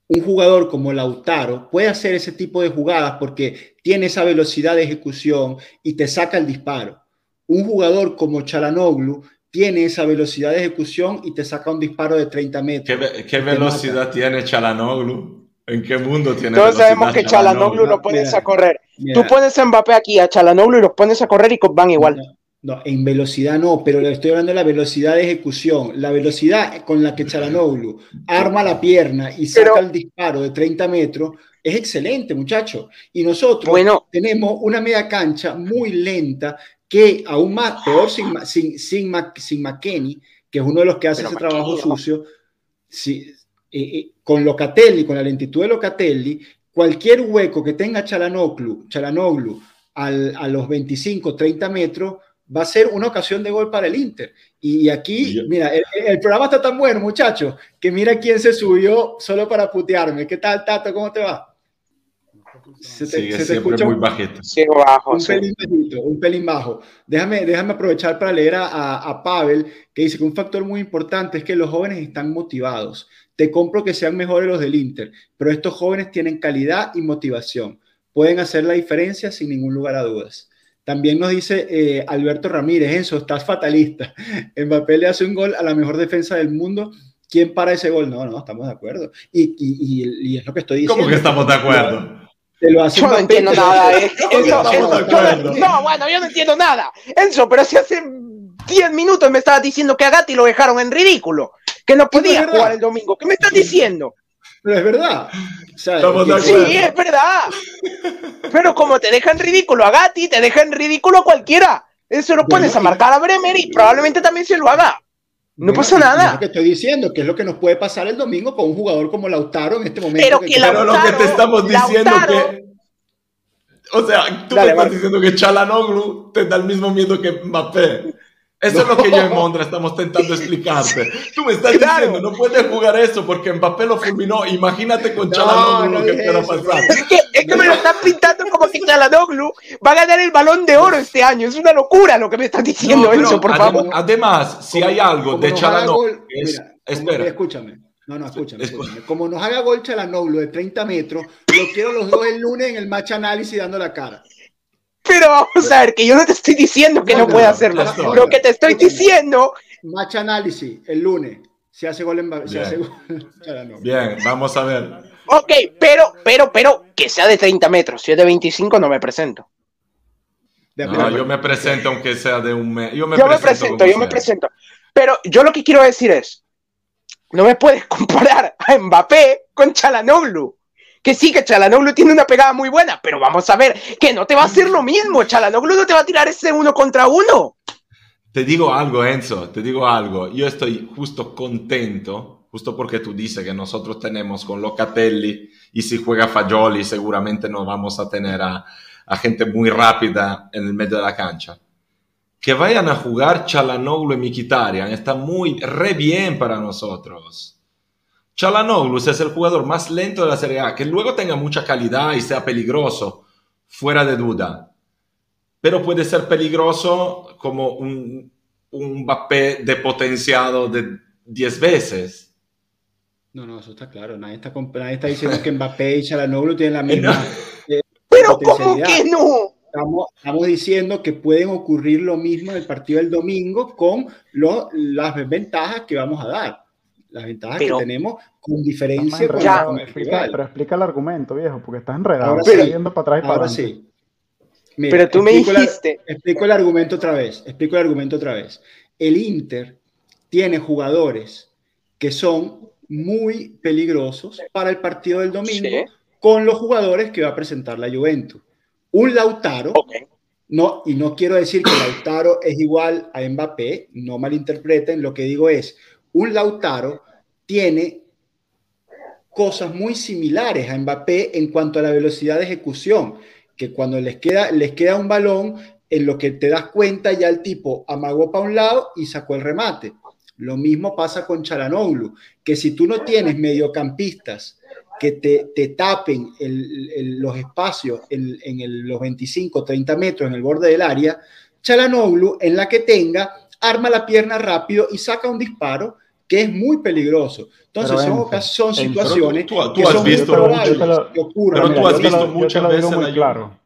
un jugador como Lautaro puede hacer ese tipo de jugadas porque tiene esa velocidad de ejecución y te saca el disparo. Un jugador como Chalanoglu tiene esa velocidad de ejecución y te saca un disparo de 30 ¿Qué, metros. qué Te velocidad tiene Chalanoglu? ¿En qué mundo tiene todos velocidad sabemos que Chalanoglu lo pones Mira, a correr. Mira, Tú pones a Mbappé aquí, a Chalanoglu y los pones a correr y van igual. No, no, en velocidad no, pero le estoy hablando de la velocidad de ejecución. La velocidad con la que Chalanoglu arma la pierna y saca Pero- el disparo de 30 metros es excelente, muchacho. Y nosotros Bueno, tenemos una media cancha muy lenta que aún más, peor sin, sin, sin, Mac- sin McKenny, que es uno de los que hace Pero ese trabajo sucio, si- eh, eh, con Locatelli, con la lentitud de Locatelli, cualquier hueco que tenga Chalanoglu, Chalanoglu al- a los 25, 30 metros, va a ser una ocasión de gol para el Inter. Y aquí, mira, el, el programa está tan bueno, muchachos, que mira quién se subió solo para putearme. ¿Qué tal, Tato? ¿Cómo te va? Se te, Sigue se te siempre escucha muy un- bajito. sigo bajo. un sí. pelín bajito, un pelín bajo. Déjame, déjame aprovechar para leer a, a, a Pavel, que dice que un factor muy importante es que los jóvenes están motivados. Te compro que sean mejores los del Inter, pero estos jóvenes tienen calidad y motivación. Pueden hacer la diferencia sin ningún lugar a dudas. También nos dice eh, Alberto Ramírez, Enzo, estás fatalista. [LAUGHS] Mbappé le hace un gol a la mejor defensa del mundo. ¿Quién para ese gol? No, no, estamos de acuerdo. Y, y, y, y es lo que estoy diciendo. ¿Cómo que estamos de acuerdo? Te lo hace Yo no entiendo nada, eh. ¿Cómo que Enzo, no- no, bueno, yo no entiendo nada. Enzo, pero si hace 10 minutos me estabas diciendo que a Gatti lo dejaron en ridículo, que no podía jugar el domingo. ¿Qué me estás diciendo? Pero es verdad. O sea, que-. Sí, es verdad. Pero como te deja en ridículo a Gatti, te deja en ridículo a cualquiera. Eso lo pones a marcar a Bremer y probablemente también se lo haga. No Bueno, pasa nada. Es lo que estoy diciendo, que es lo que nos puede pasar el domingo con un jugador como Lautaro en este momento. Pero que Pero lo que Lautaro, te estamos diciendo Lautaro. que... O sea, tú Dale, me estás diciendo que Chalanoglu te da el mismo miedo que Mbappé. Eso es lo que yo en Mondra estamos tentando explicarte. Tú me estás Claro. diciendo, no puedes jugar eso porque Mbappé lo fulminó. Imagínate con No, Chalanoglu no lo que pueda pasar. Es que, es que me lo están pintando como que Chalanoglu va a ganar el balón de oro este año. Es una locura lo que me estás diciendo, Enzo, por adem- favor. Además, si Como- hay algo de Chalanoglu, es- espera. escúchame. No, no, escúchame, Es- escúchame. Como nos haga gol Chalanoglu de 30 metros, lo quiero los dos el lunes en el match análisis dando la cara. Pero vamos a ver, que yo no te estoy diciendo que no, No, no, puede no, hacerlo. no, Lo que te estoy diciendo, Match análisis el lunes. Se hace gol en se Bien. hace gol Chalanoglu. Bien, vamos a ver. ok, pero, pero, pero, que sea de 30 metros. Si es de 25, no me presento. No, yo me presento aunque sea de un mes. Yo me yo me presento, presento, como yo me presento. Pero yo lo que quiero decir es, no me puedes comparar a Mbappé con Chalanoglu. Que sí, que Chalanoglu tiene una pegada muy buena, pero vamos a ver, que no te va a hacer lo mismo. Chalanoglu no te va a tirar ese uno contra uno. Te digo algo, Enzo, te digo algo. Yo estoy justo contento, justo porque tú dices que nosotros tenemos con Locatelli y si juega Fagioli seguramente no vamos a tener a, a gente muy rápida en el medio de la cancha. Que vayan a jugar Chalanoglu y Mkhitaryan está muy re bien para nosotros. Chalanoglu es el jugador más lento de la Serie A, que luego tenga mucha calidad y sea peligroso, fuera de duda pero puede ser peligroso como un, un Mbappé depotenciado de 10 veces. No, no, eso está claro. Nadie está, nadie está diciendo que Mbappé y Chalanoglu tienen la [LAUGHS] misma. eh, Pero ¿cómo que no? Estamos, estamos diciendo que pueden ocurrir lo mismo en el partido del domingo con lo- las ventajas que vamos a dar. Las ventajas Pero- que tenemos con diferencia con, con el Explica- pero explica el argumento, viejo, porque estás enredado. Ahora Estás sí. yendo para atrás y para Ahora sí. Mira, Pero tú me la- dijiste, explico el argumento otra vez. Explico el argumento otra vez. El Inter tiene jugadores que son muy peligrosos para el partido del domingo Sí. con los jugadores que va a presentar la Juventus. Un Lautaro, ok, no, y no quiero decir que Lautaro es igual a Mbappé, no malinterpreten, lo que digo es, un Lautaro tiene cosas muy similares a Mbappé en cuanto a la velocidad de ejecución, que cuando les queda, les queda un balón, en lo que te das cuenta ya el tipo amagó para un lado y sacó el remate. Lo mismo pasa con Chalanoglu, que si tú no tienes mediocampistas que te, te tapen los espacios en, en el- los 25, 30 metros en el borde del área, Chalanoglu en la que tenga, arma la pierna rápido y saca un disparo que es muy peligroso. Entonces Pero, son, situaciones tú- tú que has son muy visto probables mucho- yo te lo- que ocurran. pero Mira, tú has visto lo- yo muchas te lo digo veces muy la- claro.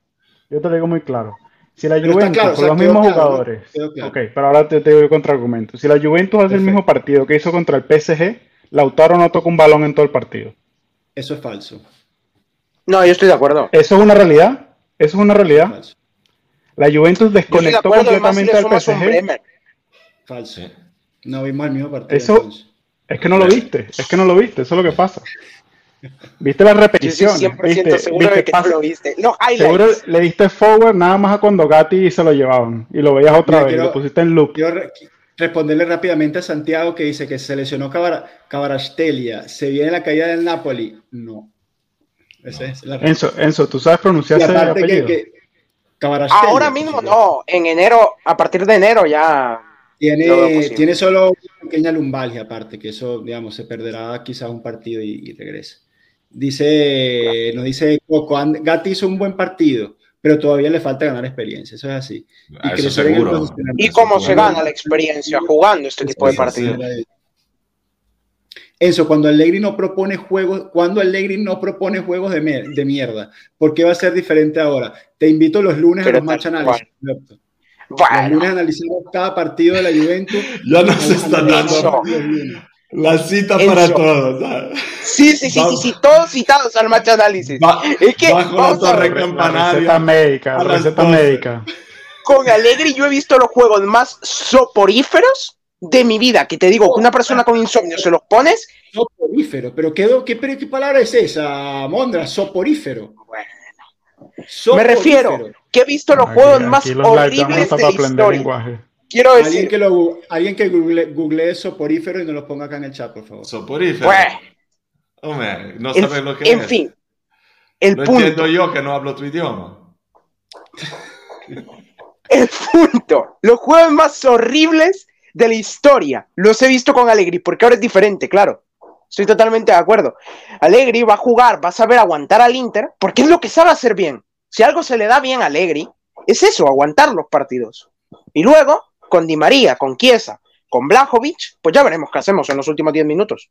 Yo te lo digo muy claro. Si la Pero Juventus, claro, o con sea, los mismos jugadores. Claro. Ok, pero ahora te, te doy el contraargumento. Si la Juventus hace el mismo partido que hizo contra el PSG, Lautaro no toca un balón en todo el partido. Eso es falso. no, yo estoy de acuerdo. Eso es una realidad. Eso es una realidad. Falso. La Juventus de desconectó acuerdo, además, si completamente le al PSG. Falso. No vimos el mismo partido. Eso- entonces. Es que no lo viste, es que no lo viste, eso es lo que pasa. Viste las Yo estoy repeticiones, 100% viste, seguro viste de que tú lo viste. Seguro le diste forward nada más a cuando Gatti se lo llevaban y lo veías otra Mira, vez, quiero- lo pusiste en loop. Quiero re- responderle rápidamente a Santiago que dice que se lesionó Cabara- Cabarastelia. ¿Se viene la caída del Napoli? No. Esa es la Enzo, Enzo, ¿tú sabes pronunciar ese que, apellido? que Ahora mismo no, en enero, a partir de enero ya. Tiene, tiene solo una pequeña lumbalgia aparte, que eso, digamos, se perderá quizás un partido y, y regrese. Dice, nos dice Coco, Gatti hizo un buen partido, pero todavía le falta ganar experiencia, eso es así. Ah, eso seguro. ¿Y cómo se gana la experiencia jugando este tipo de partidos? Enzo, cuando Allegri no propone juegos, cuando Allegri no propone juegos de, mer- de mierda, ¿por qué va a ser diferente ahora? Te invito los lunes Pero a los match análisis. Los Bueno, lunes analizamos cada partido de la Juventus. [LAUGHS] Ya nos está dando los la cita para todos. ¿sabes? sí, sí, sí, sí, Vamos. sí, todos citados al match análisis. Va- Es que, bajo la vamos a torre La campanaria. receta médica, a receta 12. médica. con Allegri yo he visto los juegos más soporíferos de mi vida. Que te digo, que una persona con insomnio se los pones. Soporífero, pero ¿qué, qué, qué palabra es esa, Mondra? Soporífero. Bueno. Me refiero que he visto los Aquí- juegos aquí más los horribles de la historia. lenguaje. Quiero Alguien decir, que, lo, alguien que google, googlee soporífero y nos lo ponga acá en el chat, por favor. Soporífero. Hombre, no en, sabes lo que en es. fin, el Lo punto. entiendo yo que no hablo tu idioma. El punto. Los juegos más horribles de la historia los he visto con Allegri, porque ahora es diferente, claro. Estoy totalmente de acuerdo. Allegri va a jugar, va a saber aguantar al Inter, porque es lo que sabe hacer bien. Si algo se le da bien a Allegri, es eso, aguantar los partidos. Y luego, con Di María, con Chiesa, con Blajovic, pues ya veremos qué hacemos en los últimos 10 minutos.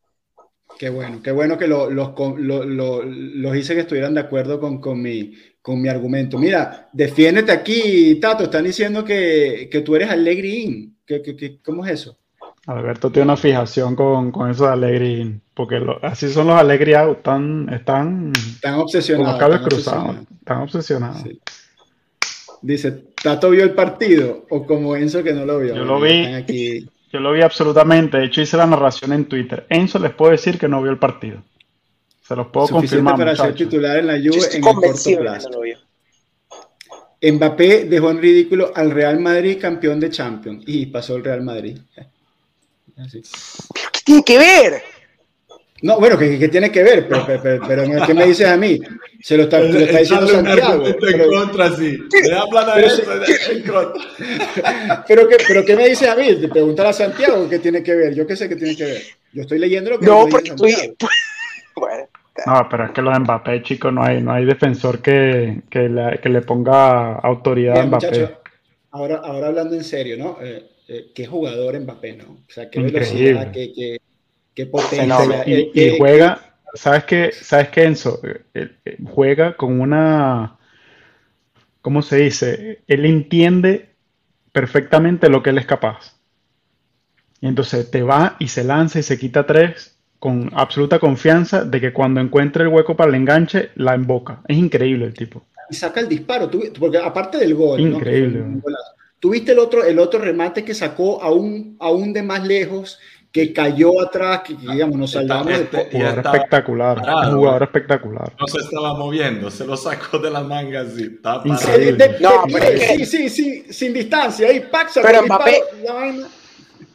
Qué bueno, qué bueno que lo- los, lo- lo- los hice que estuvieran de acuerdo con, con mi, con mi argumento. Mira, defiéndete aquí, Tato. Están diciendo que, que tú eres Allegri. ¿Qué, qué, qué- cómo es eso? Alberto tiene una fijación con, con eso de Allegri, porque lo- así son los Allegri out, están, están Están con obsesionados. los cables están cruzados, obsesionados. están obsesionados. Sí. Dice, ¿Tato vio el partido? O como Enzo que no lo vio. Yo lo vi. Aquí. [LAUGHS] Yo lo vi absolutamente, de hecho hice la narración en Twitter. Enzo les puedo decir que no vio el partido. Se los puedo Suficiente confirmar, para ser titular en la Juve en el corto plazo. no lo vio. Mbappé dejó en ridículo al Real Madrid campeón de Champions y pasó el Real Madrid. Así. ¿Pero qué tiene que ver? No, bueno, ¿qué, qué tiene que ver? Pero, pero, pero, pero, ¿qué me dices a mí? Se lo está, te lo está diciendo Santiago. en Pero, contra, sí. Le hablan a pero eso, sí. en contra. [LAUGHS] pero, ¿qué, pero ¿qué me dices a mí? Te preguntar a Santiago qué tiene que ver. Yo qué sé qué tiene que ver. Yo estoy leyendo lo que No, porque estoy. [LAUGHS] Bueno, No, pero es que lo de Mbappé, chicos, no hay, no hay defensor que, que, le, que le ponga autoridad a Mbappé. ahora, ahora hablando en serio, ¿no? Eh, eh, qué jugador Mbappé, ¿no? O sea, qué Increíble. velocidad, qué, qué, qué potencia. Fenómeno. Y, eh, y eh, juega, ¿sabes qué? ¿Sabes qué, Enzo? Eh, eh, Juega con una, ¿cómo se dice? Él entiende perfectamente lo que él es capaz. Y entonces te va y se lanza y se quita tres con absoluta confianza de que cuando encuentre el hueco para el enganche, la emboca. Es increíble el tipo. y saca el disparo, tú- porque aparte del gol, ¿no? Increíble. Golazo. Tuviste el otro, el otro remate que sacó aún, aún de más lejos, que cayó atrás, que, digamos, nos salvamos de este-. Y Jugador estaba espectacular. parado, Un jugador ¿eh? espectacular. No se estaba moviendo, se lo sacó de la manga así. Increíble. de- de- No, de- pero sí, que- sí, sí, sin distancia, ahí, sacó Pero Mbappé-.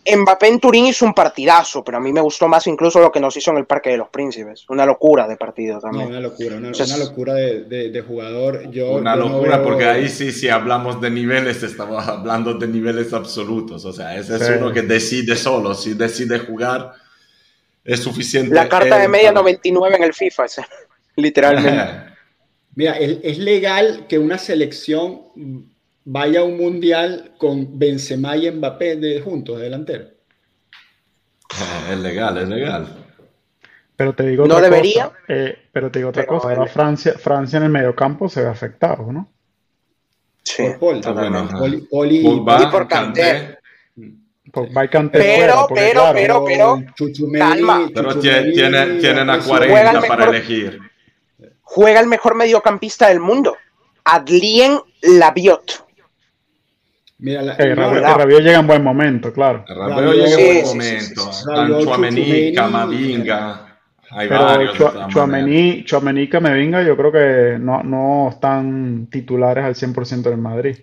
Mbappé en Turín hizo un partidazo, pero a mí me gustó más incluso lo que nos hizo en el Parque de los Príncipes. Una locura de partido No, también. una locura, una, locura de, de- de jugador. Yo, Una yo no locura, veo- porque ahí sí, si hablamos de niveles, estamos hablando de niveles absolutos. O sea, ese es uno que decide solo. Si decide jugar, es suficiente. La carta de media para- 99 en el FIFA, ese, [LAUGHS] literalmente. Mira, es, es legal que una selección vaya a un mundial con Benzema y Mbappé de, juntos, de delantero. [LAUGHS] es legal, es legal. Pero te digo No otra debería. cosa. eh, pero te digo otra Pero cosa. Francia, Francia en el mediocampo se ve afectado, ¿no? Sí, Por Paul. Bueno. Poli- Poli- Pogba, y por. Kanté. Pogba y Kanté Pero, fuera, porque pero, claro, pero, pero, Chuchumeni, calma. Pero Chuchumeni, tie- tiene- tienen a Asensio. Juega 40 el para elegir. juega el mejor mediocampista del mundo. Adlien Labiot. Mira, la, Rabiot, Rabiot llega en buen momento, claro. Rabiot Sí, llega en sí, buen sí, momento. Rabiot, Tchouaméni. Camavinga. Hay Pero varios. de Chua- todas maneras. Chouameni, Chouameni y Camavinga yo creo que no, no están titulares al 100% del Madrid.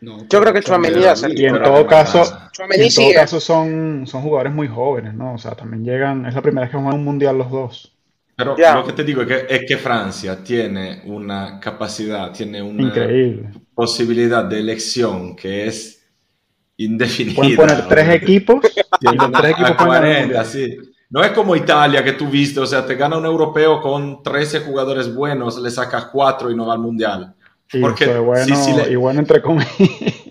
no, Yo creo que Pero- va a ser Y en todo caso, en todo caso son, son jugadores muy jóvenes, ¿no? O sea, también llegan, es la primera vez que juegan un mundial los dos. Pero lo que te digo es que, es que Francia tiene una capacidad, tiene una Increíble. Posibilidad de elección que es indefinida. Pueden poner tres equipos [LAUGHS] y los tres equipos a pueden ganar el 40, mundial. sí. No es como Italia que tú viste, o sea, te gana un europeo con 13 jugadores buenos, le sacas 4 y no va al mundial. Y Porque eso es bueno, sí, sí le- y bueno entre comillas. [LAUGHS]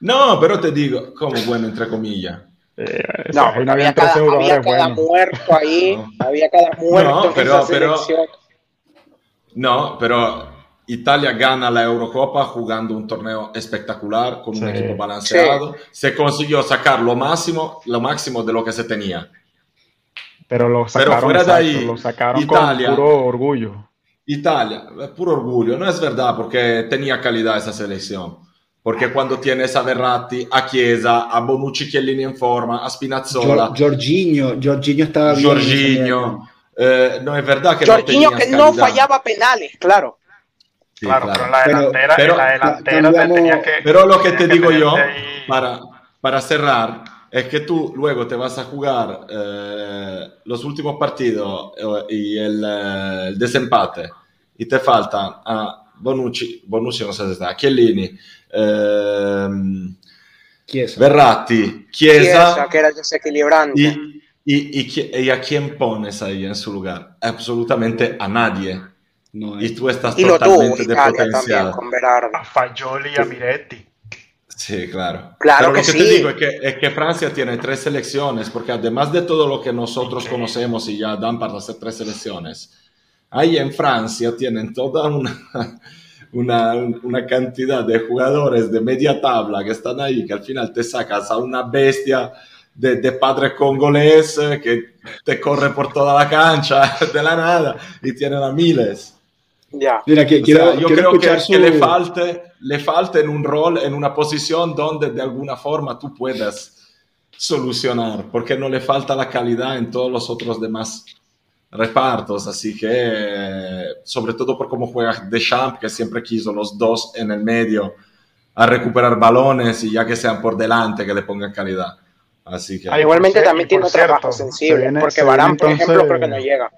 No, pero te digo, como bueno, entre comillas. Eh, No, no había habían cada, 13 había cada buenos. muerto ahí. [LAUGHS] Había cada muerto No, en pero- esa pero-. No, pero Italia gana la Eurocopa jugando un torneo espectacular con un equipo balanceado. Se consiguió sacar lo máximo, lo máximo de lo que se tenía. Pero lo sacaron, fuera de ahí, lo sacaron Italia- con puro orgullo. Italia, puro orgullo, no es verdad porque tenía calidad esa selección. Porque cuando tienes a Verratti, a Chiesa, a Bonucci Chiellini en forma, a Spinazzola, Jorginho, Jorginho estaba bien. Jorginho, eh, no es verdad que Jorginho no que no fallaba penales, claro. Sí, Claro, claro. pero la delantera, pero- la delantera cambiamos- te tenía que. Pero lo que te digo yo, ahí- para, para cerrar, es que tú luego te vas a jugar eh, los últimos partidos eh, y el, eh, el desempate y te faltan a Bonucci, Bonucci no sé si está, Chiellini, ehm, Chiesa. Verratti, Chiesa, Chiesa que era desequilibrante. y, y, y, y a quién pones ahí en su lugar? Absolutamente a nadie. No, Y tú estás Y totalmente despotenciado. con Berardi. A Fagioli y a Miretti. Sí, claro. Claro Pero que lo que sí. te digo es que, es que Francia tiene tres selecciones, porque además de todo lo que nosotros conocemos y ya dan para hacer tres selecciones, ahí en Francia tienen toda una, [LAUGHS] una, una cantidad de jugadores de media tabla que están ahí, que al final te sacas a una bestia de, de padre congolés eh, que te corre por toda la cancha [LAUGHS] de la nada y tienen a miles. Ya. Mira, que, quiero, sea, yo quiero creo que, su... que le falte, le falte en un rol, en una posición donde de alguna forma tú puedas solucionar, porque no le falta la calidad en todos los otros demás repartos, así que sobre todo por cómo juega Deschamps, que siempre quiso los dos en el medio a recuperar balones y ya que sean por delante que le pongan calidad. Así que Ah, igualmente también tiene cierto, baja sensible, porque Barán, por ejemplo, creo que no llega.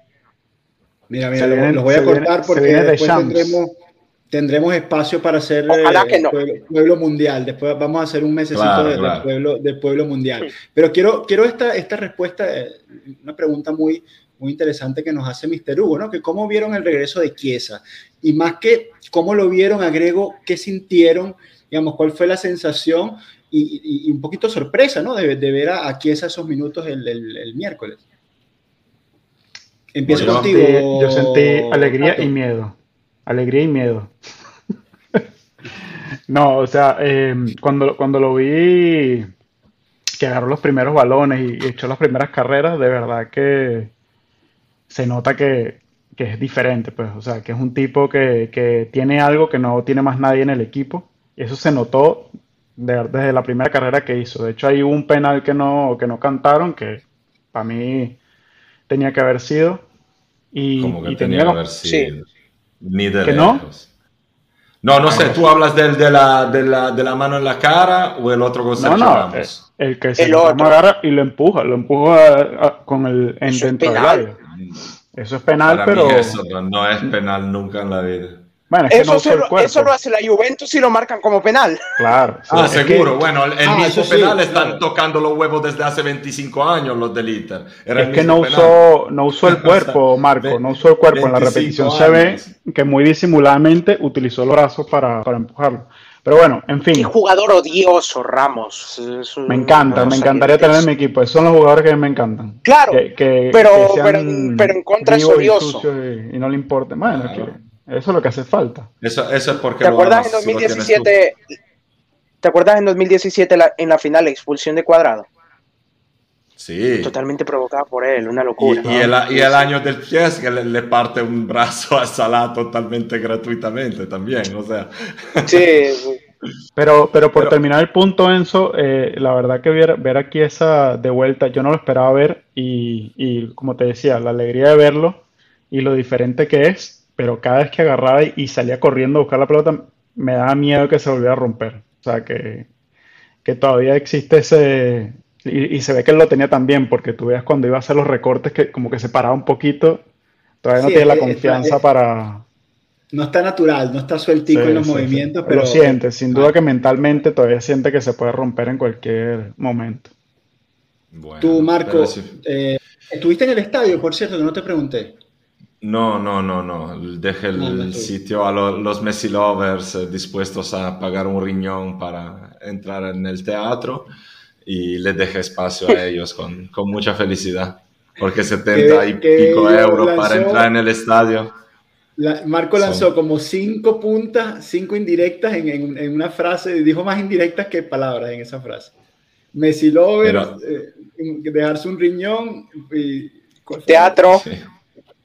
Mira, mira, los voy a cortar porque después tendremos, tendremos espacio para hacer Ojalá eh, que no. pueblo, pueblo mundial. Después vamos a hacer un mesecito Claro, de, claro. pueblo, de pueblo mundial. Pero quiero, quiero esta, esta respuesta, eh, una pregunta muy, muy interesante que nos hace Mr. Hugo, ¿no? Que cómo vieron el regreso de Chiesa y más que cómo lo vieron, agrego, qué sintieron, digamos, cuál fue la sensación y, y- y un poquito sorpresa, ¿no? De, de ver a, a Chiesa esos minutos el, el- el miércoles. Empiezo contigo. Yo sentí alegría Tato. y miedo. Alegría y miedo. [LAUGHS] No, o sea, eh, cuando, cuando lo vi que agarró los primeros balones y, y echó las primeras carreras, de verdad que se nota que, que es diferente, pues, o sea, que es un tipo que, que tiene algo que no tiene más nadie en el equipo. Eso se notó de- desde la primera carrera que hizo. De hecho, hay un penal que no, que no cantaron, que para mí tenía que haber sido. Y, como que y tenía tenía que haber sido. Ni de ¿Que no? lejos. No, no sé, ¿tú hablas del, de, la, de, la, de la mano en la cara o el otro con No, Sergio no, Ramos? eh, el que se El lo otro. agarra y lo empuja, lo empuja a- a- con el en Eso es dentro del penal. área. Eso es penal, Para pero mí eso no es penal nunca en la vida. Bueno, es que Eso, no usó el solo, cuerpo. eso lo hace la Juventus y lo marcan como penal. Claro. sí, Ah, es que- seguro, bueno, el, el Ah, mismo eso sí, penal están claro. tocando los huevos desde hace 25 años los del Inter. Era Es que no penal. usó, no usó el cuerpo, [LAUGHS] Marco, no usó el cuerpo. En la 25 repetición se ve años. que muy disimuladamente utilizó los brazos para, para empujarlo. Pero bueno, en Qué fin, jugador odioso, Ramos. Es un- me encanta, no me encantaría tener en mi equipo. Esos son los jugadores que me encantan. Claro, Que- que- pero- que sean pero en- pero en contra es odioso. Y, y no le importa. Bueno, es Claro. Eso es lo que hace falta. Eso, eso es porque ¿Te acuerdas en si lo tienes 2017? ¿Te acuerdas en 2017 la- en la final la expulsión de Cuadrado? Sí. Totalmente provocada por él, una Y, locura. y el, y el año del que le, le parte un brazo a Salah totalmente gratuitamente también, o sea. Sí, [LAUGHS] sí. Pero, pero por Pero- terminar el punto, Enzo, eh, la verdad que ver, ver aquí esa de vuelta, yo no lo esperaba ver y, y como te decía, la alegría de verlo y lo diferente que es, pero cada vez que agarraba y, salía corriendo a buscar la pelota, me daba miedo que se volviera a romper. O sea, que, que todavía existe ese... Y, y se ve que él lo tenía también, porque tú veas cuando iba a hacer los recortes que como que se paraba un poquito, todavía no Sí, tiene la confianza es- para... No está natural, no está sueltico Sí, en los sí, sí. movimientos, Lo pero siente, sin duda que mentalmente todavía siente que se puede romper en cualquier momento. Bueno, tú, Marco, eh, estuviste en el estadio, por cierto, que no te pregunté. No, no, no, no. Deje el No, no estoy. sitio a lo- los Messi lovers eh, dispuestos a pagar un riñón para entrar en el teatro y les deje espacio a ellos con, con mucha felicidad. Porque 70 y pico euros para entrar en el estadio. La- Marco Son- lanzó como cinco puntas, cinco indirectas en, en- en una frase, dijo más indirectas que palabras en esa frase. Messi Lover, Pero- eh, dejarse un riñón y. Teatro. Sí.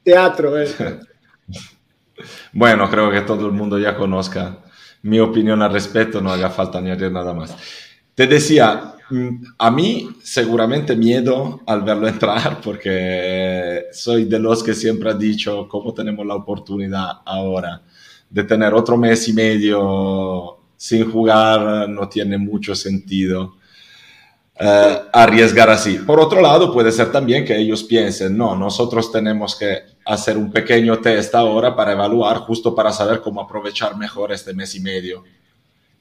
Teatro, eh. [LAUGHS] Bueno, creo que todo el mundo ya conozca mi opinión al respecto, no haga falta añadir nada más. Te decía, mm, a mí seguramente miedo al verlo [LAUGHS] entrar porque soy de los que siempre ha dicho cómo tenemos la oportunidad ahora de tener otro mes y medio sin jugar, no tiene mucho sentido. Eh, arriesgar así. Por otro lado, puede ser también que ellos piensen, no, nosotros tenemos que hacer un pequeño test ahora para evaluar, justo para saber cómo aprovechar mejor este mes y medio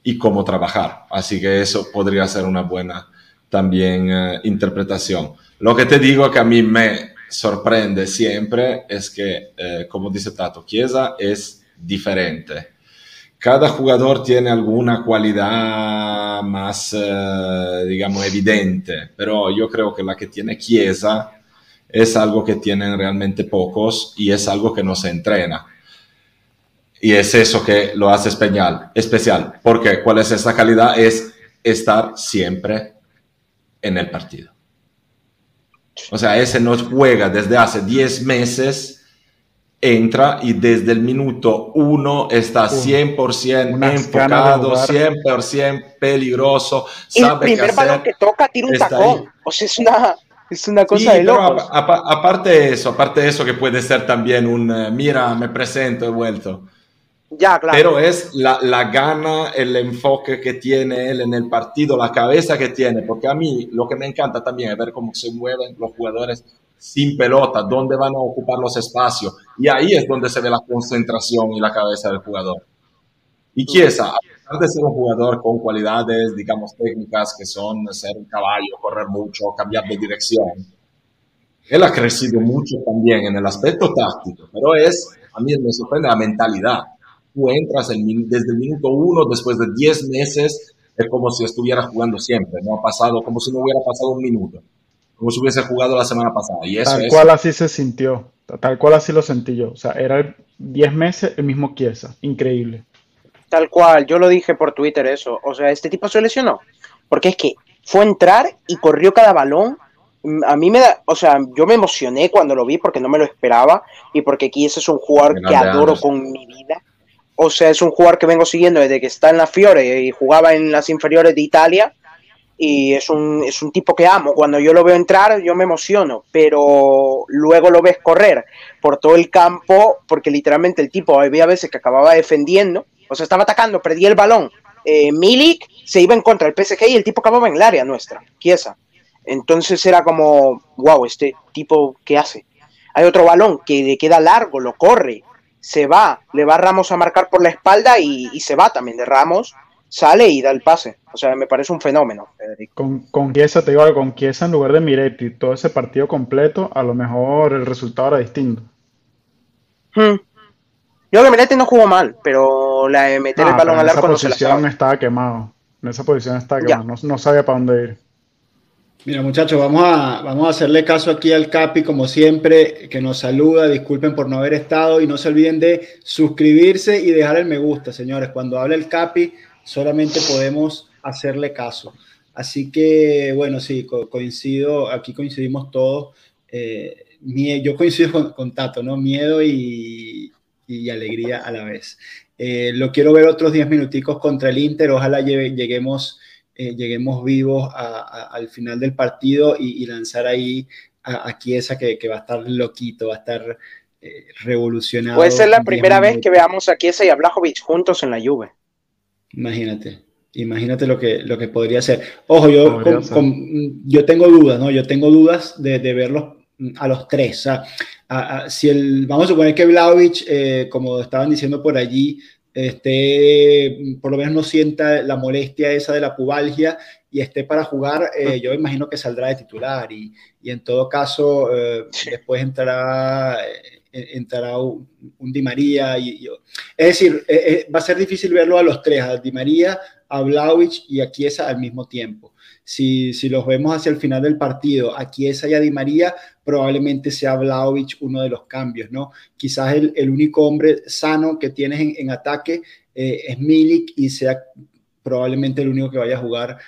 y cómo trabajar. Así que eso podría ser una buena también eh, interpretación. Lo que te digo que a mí me sorprende siempre es que, eh, como dice Tato, Chiesa es diferente cada jugador tiene alguna cualidad más, eh, digamos, evidente, pero yo creo que la que tiene Chiesa es algo que tienen realmente pocos y es algo que no se entrena. Y es eso que lo hace especial. especial. Porque ¿cuál es esa calidad? Es estar siempre en el partido. O sea, ese no juega desde hace 10 meses entra y desde el minuto uno está 100% enfocado, 100% peligroso. el primer balón que toca tiene un tacón. O sea, es una, es una cosa de locos. aparte de eso, aparte de eso que puede ser también un, eh, mira, me presento, he vuelto. Ya, claro. Pero es la, la, gana, el enfoque que tiene él en el partido, la cabeza que tiene, porque a mí lo que me encanta también es ver cómo se mueven los jugadores sin pelota, dónde van a ocupar los espacios. Y ahí es donde se ve la concentración y la cabeza del jugador. Y Chiesa, a pesar de ser un jugador con cualidades, digamos, técnicas que son ser un caballo, correr mucho, cambiar de dirección, él ha crecido mucho también en el aspecto táctico, pero es, a mí me sorprende la mentalidad. Tú entras desde el minuto uno, después de 10 meses, es como si estuviera jugando siempre, no ha pasado, como si no hubiera pasado un minuto como si hubiese jugado la semana pasada. Y eso, tal cual así se sintió, tal cual así lo sentí yo. O sea, era 10 meses el mismo Chiesa, increíble. Tal cual, yo lo dije por Twitter eso. O sea, este tipo se lesionó. Porque es que fue a entrar y corrió cada balón. A mí me da, o sea, yo me emocioné cuando lo vi porque no me lo esperaba y porque Chiesa es un jugador que adoro con mi vida. O sea, es un jugador que vengo siguiendo desde que está en la Fiore y jugaba en las inferiores de Italia y es un, es un tipo que amo. Cuando yo lo veo entrar, yo me emociono, pero luego lo ves correr por todo el campo, porque literalmente el tipo había veces que acababa defendiendo, o sea, estaba atacando, perdía el balón. Eh, Milik se iba en contra del PSG y el tipo acababa en el área nuestra, Chiesa. Entonces era como, wow, este tipo, ¿qué hace? Hay otro balón que le queda largo, lo corre, se va, le va Ramos a marcar por la espalda y, y se va también de Ramos sale y da el pase. O sea, me parece un fenómeno, Con, con Chiesa, te digo algo, con Chiesa en lugar de Miretti, todo ese partido completo, a lo mejor el resultado era distinto. Hmm. Yo que Miretti no jugó mal, pero la de meter el ah, balón al arco no se la posición estaba quemado. En esa posición estaba quemado, no, no, sabía para dónde ir. Mira, muchachos, vamos a, vamos a hacerle caso aquí al Capi, como siempre, que nos saluda. Disculpen por no haber estado y no se olviden de suscribirse y dejar el me gusta, señores. Cuando habla el Capi, solamente podemos hacerle caso. Así que, bueno, sí, coincido, aquí coincidimos todos. Eh, yo coincido con, Tato, ¿no? Miedo y, alegría a la vez. Eh, lo quiero ver otros 10 minuticos contra el Inter, ojalá lleguemos, eh, lleguemos vivos al final del partido y, lanzar ahí a, a Chiesa que, que, va a estar loquito, va a estar revolucionado. Puede ser la primera vez que veamos a Chiesa y a Blajovic juntos en la Juve. Imagínate, imagínate lo que, lo que podría ser. Ojo, yo, yo tengo dudas, ¿no? Yo tengo dudas de, de verlos a los tres. Si el, vamos a suponer que Vlaovic, eh, como estaban diciendo por allí, esté, por lo menos no sienta la molestia esa de la pubalgia y esté para jugar, eh, yo imagino que saldrá de titular y, y en todo caso eh, después entrará entrará un, Di María. Y, es decir, eh, eh, va a ser difícil verlo a los tres, a Di María, a Vlaovic y a Chiesa al mismo tiempo. Si, si los vemos hacia el final del partido, a Chiesa y a Di María, probablemente sea Vlaovic uno de los cambios, ¿no? Quizás el, el único hombre sano que tienes en, ataque eh, es Milik y sea probablemente el único que vaya a jugar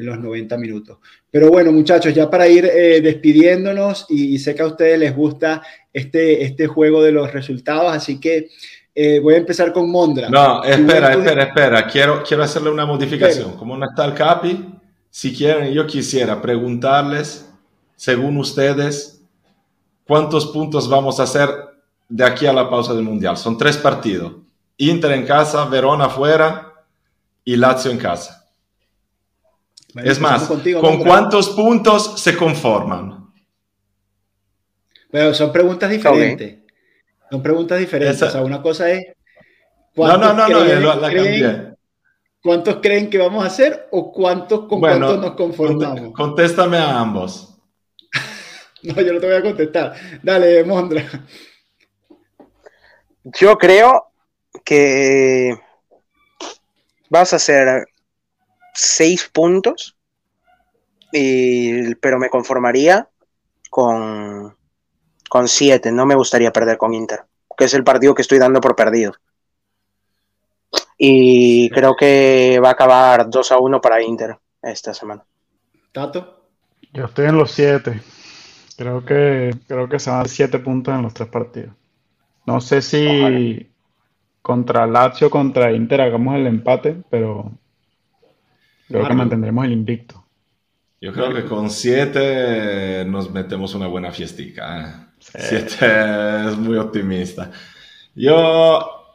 los 90 minutos. Pero bueno, muchachos, ya para ir despidiéndonos, y, sé que a ustedes les gusta este, este juego de los resultados. Así que Eh, voy a empezar con Mondra. No, espera, espera, espera. Quiero, quiero hacerle una modificación. Como no está el Capi, si quieren, yo quisiera preguntarles, según ustedes, cuántos puntos vamos a hacer de aquí a la pausa del Mundial. Son tres partidos. Inter en casa, Verona fuera y Lazio en casa. es más, ¿con cuántos puntos se conforman? Pero son preguntas diferentes. Son preguntas diferentes. O sea, una cosa es. No, no, no, no, la, cambié. ¿Cuántos creen que vamos a hacer o cuántos con cuántos nos conformamos? Contéstame a ambos. [LAUGHS] no, yo no te voy a contestar. Dale, Mondra. Yo creo que vas a hacer seis puntos, pero me conformaría con, con siete. No me gustaría perder con Inter, que es el partido que estoy dando por perdido. Y creo que va a acabar 2 a 1 para Inter esta semana. ¿Tato? Yo estoy en los 7. Creo que, creo que se van a 7 puntos en los tres partidos. No sé si contra Lazio, contra Inter hagamos el empate, pero creo que mantendremos el invicto. Yo creo que con 7 nos metemos una buena fiestica. 7 ¿eh? es muy optimista. Yo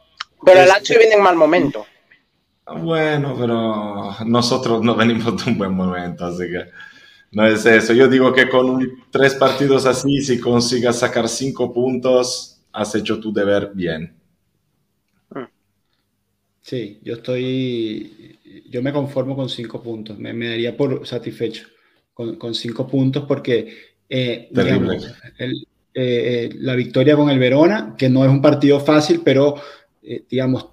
pero el Lazio viene en mal momento. Bueno, pero nosotros no venimos de un buen momento, así que no es eso. Yo digo que con tres partidos así, si consigas sacar cinco puntos, has hecho tu deber bien. Mm. Sí, yo estoy, yo me conformo con cinco puntos, me, daría por satisfecho con, cinco puntos porque eh, eh, eh, la victoria con el Verona, que no es un partido fácil, pero eh, digamos,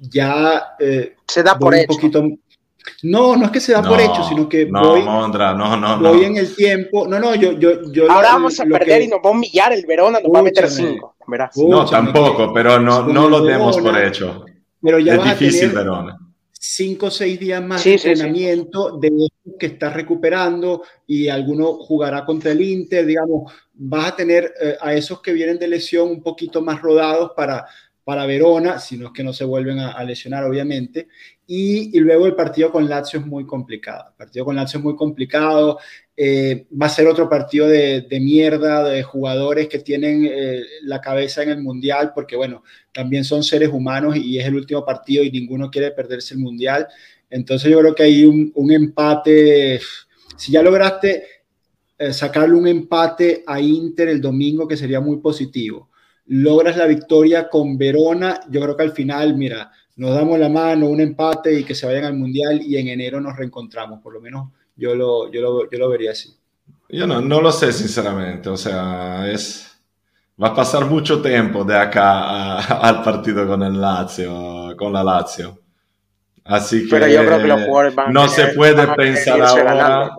ya... Eh, se da por hecho. no, no es que se da por hecho, sino que no, voy, Mondra, no, no, voy en el tiempo. No, no, yo... yo, yo Ahora vamos a perder y nos va a humillar el Verona, nos va a meter cinco. no, tampoco, pero no, no lo demos por hecho. Pero ya es difícil, Verona cinco o seis días más de entrenamiento de que estás recuperando y alguno jugará contra el Inter, digamos, vas a tener eh, a esos que vienen de lesión un poquito más rodados para, para Verona, si no es que no se vuelven a, lesionar, obviamente. Y, luego el partido con Lazio es muy complicado. El partido con Lazio es muy complicado. Eh, va a ser otro partido de, mierda, de jugadores que tienen eh, la cabeza en el mundial, porque bueno, también son seres humanos y es el último partido y ninguno quiere perderse el mundial. Entonces yo creo que hay un, empate. Si ya lograste eh, sacarle un empate a Inter el domingo, que sería muy positivo logras la victoria con Verona, yo creo que al final, mira, nos damos la mano, un empate y que se vayan al Mundial y en enero nos reencontramos, por lo menos yo lo, yo lo, yo lo vería así. Yo no, no lo sé, sinceramente, o sea, es... Va a pasar mucho tiempo de acá [LAUGHS] al partido con el Lazio, con la Lazio. Así que, Pero yo creo que los jugadores van no se puede pensar ahora.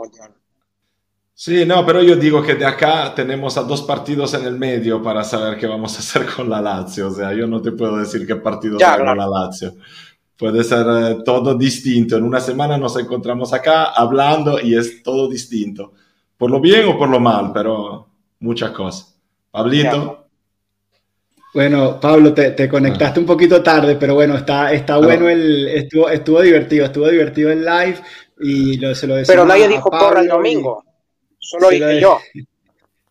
Sí, no, pero yo digo que de acá tenemos a dos partidos en el medio para saber qué vamos a hacer con la Lazio. O sea, yo no te puedo decir qué partido será con la Lazio. Puede ser eh, todo distinto. En una semana nos encontramos acá hablando y es todo distinto. Por lo bien o por lo mal, pero muchas cosas. Pablito. Bueno, Pablo, te, conectaste un poquito tarde, pero bueno, está, está bueno el, estuvo, estuvo divertido, estuvo divertido el live y lo, se lo Pero nadie dijo porra el domingo. Solo yo. [LAUGHS]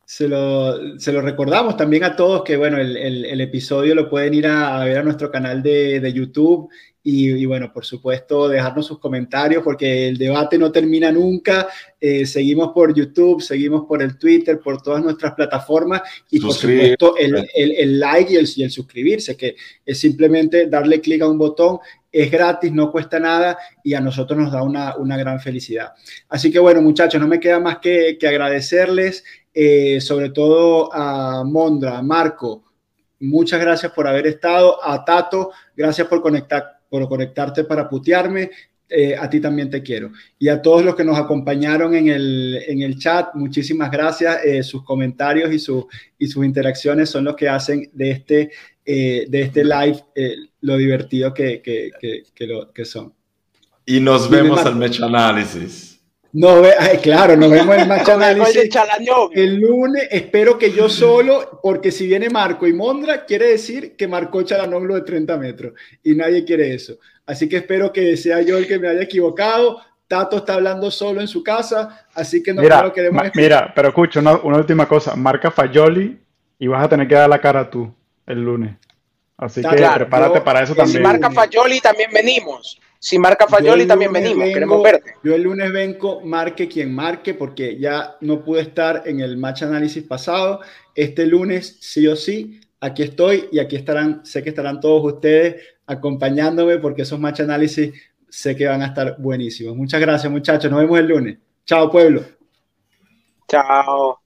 Se lo, se lo, recordamos también a todos que, bueno, el, el, episodio lo pueden ir a, ver a nuestro canal de, de YouTube y, bueno, por supuesto, dejarnos sus comentarios porque el debate no termina nunca. Eh, seguimos por YouTube, seguimos por el Twitter, por todas nuestras plataformas y por supuesto el, el, like y el, y el suscribirse, que es simplemente darle clic a un botón es gratis, no cuesta nada y a nosotros nos da una, una gran felicidad. Así que bueno, muchachos, no me queda más que, que agradecerles, eh, sobre todo a Mondra, a Marco, muchas gracias por haber estado, a Tato, gracias por, conectar, por conectarte para putearme. Eh, a ti también te quiero. Y a todos los que nos acompañaron en el, en el chat, muchísimas gracias. Eh, sus comentarios y, su, y sus interacciones son los que hacen de este, de este live lo divertido que, que, que, que, lo, que son. Y nos vemos al Match Análisis. No, claro, nos vemos en match [LAUGHS] análisis el lunes. Espero que yo solo, porque si viene Marco y Mondra, quiere decir que marcó Chalanoglu de 30 metros y nadie quiere eso. Así que espero que sea yo el que me haya equivocado. Tato está hablando solo en su casa, así que no mira, lo queremos. Mira, pero escucha, una, última cosa. Marca Fayoli y vas a tener que dar la cara tú el lunes. Así que prepárate para eso también. Si marca Fayoli, también venimos. Si marca Fayoli, también venimos. Queremos verte. Yo el lunes vengo, marque quien marque, porque ya no pude estar en el match análisis pasado. Este lunes, sí o sí, aquí estoy y aquí estarán, sé que estarán todos ustedes acompañándome porque esos match análisis sé que van a estar buenísimos. Muchas gracias, muchachos. Nos vemos el lunes. Chao, pueblo. Chao.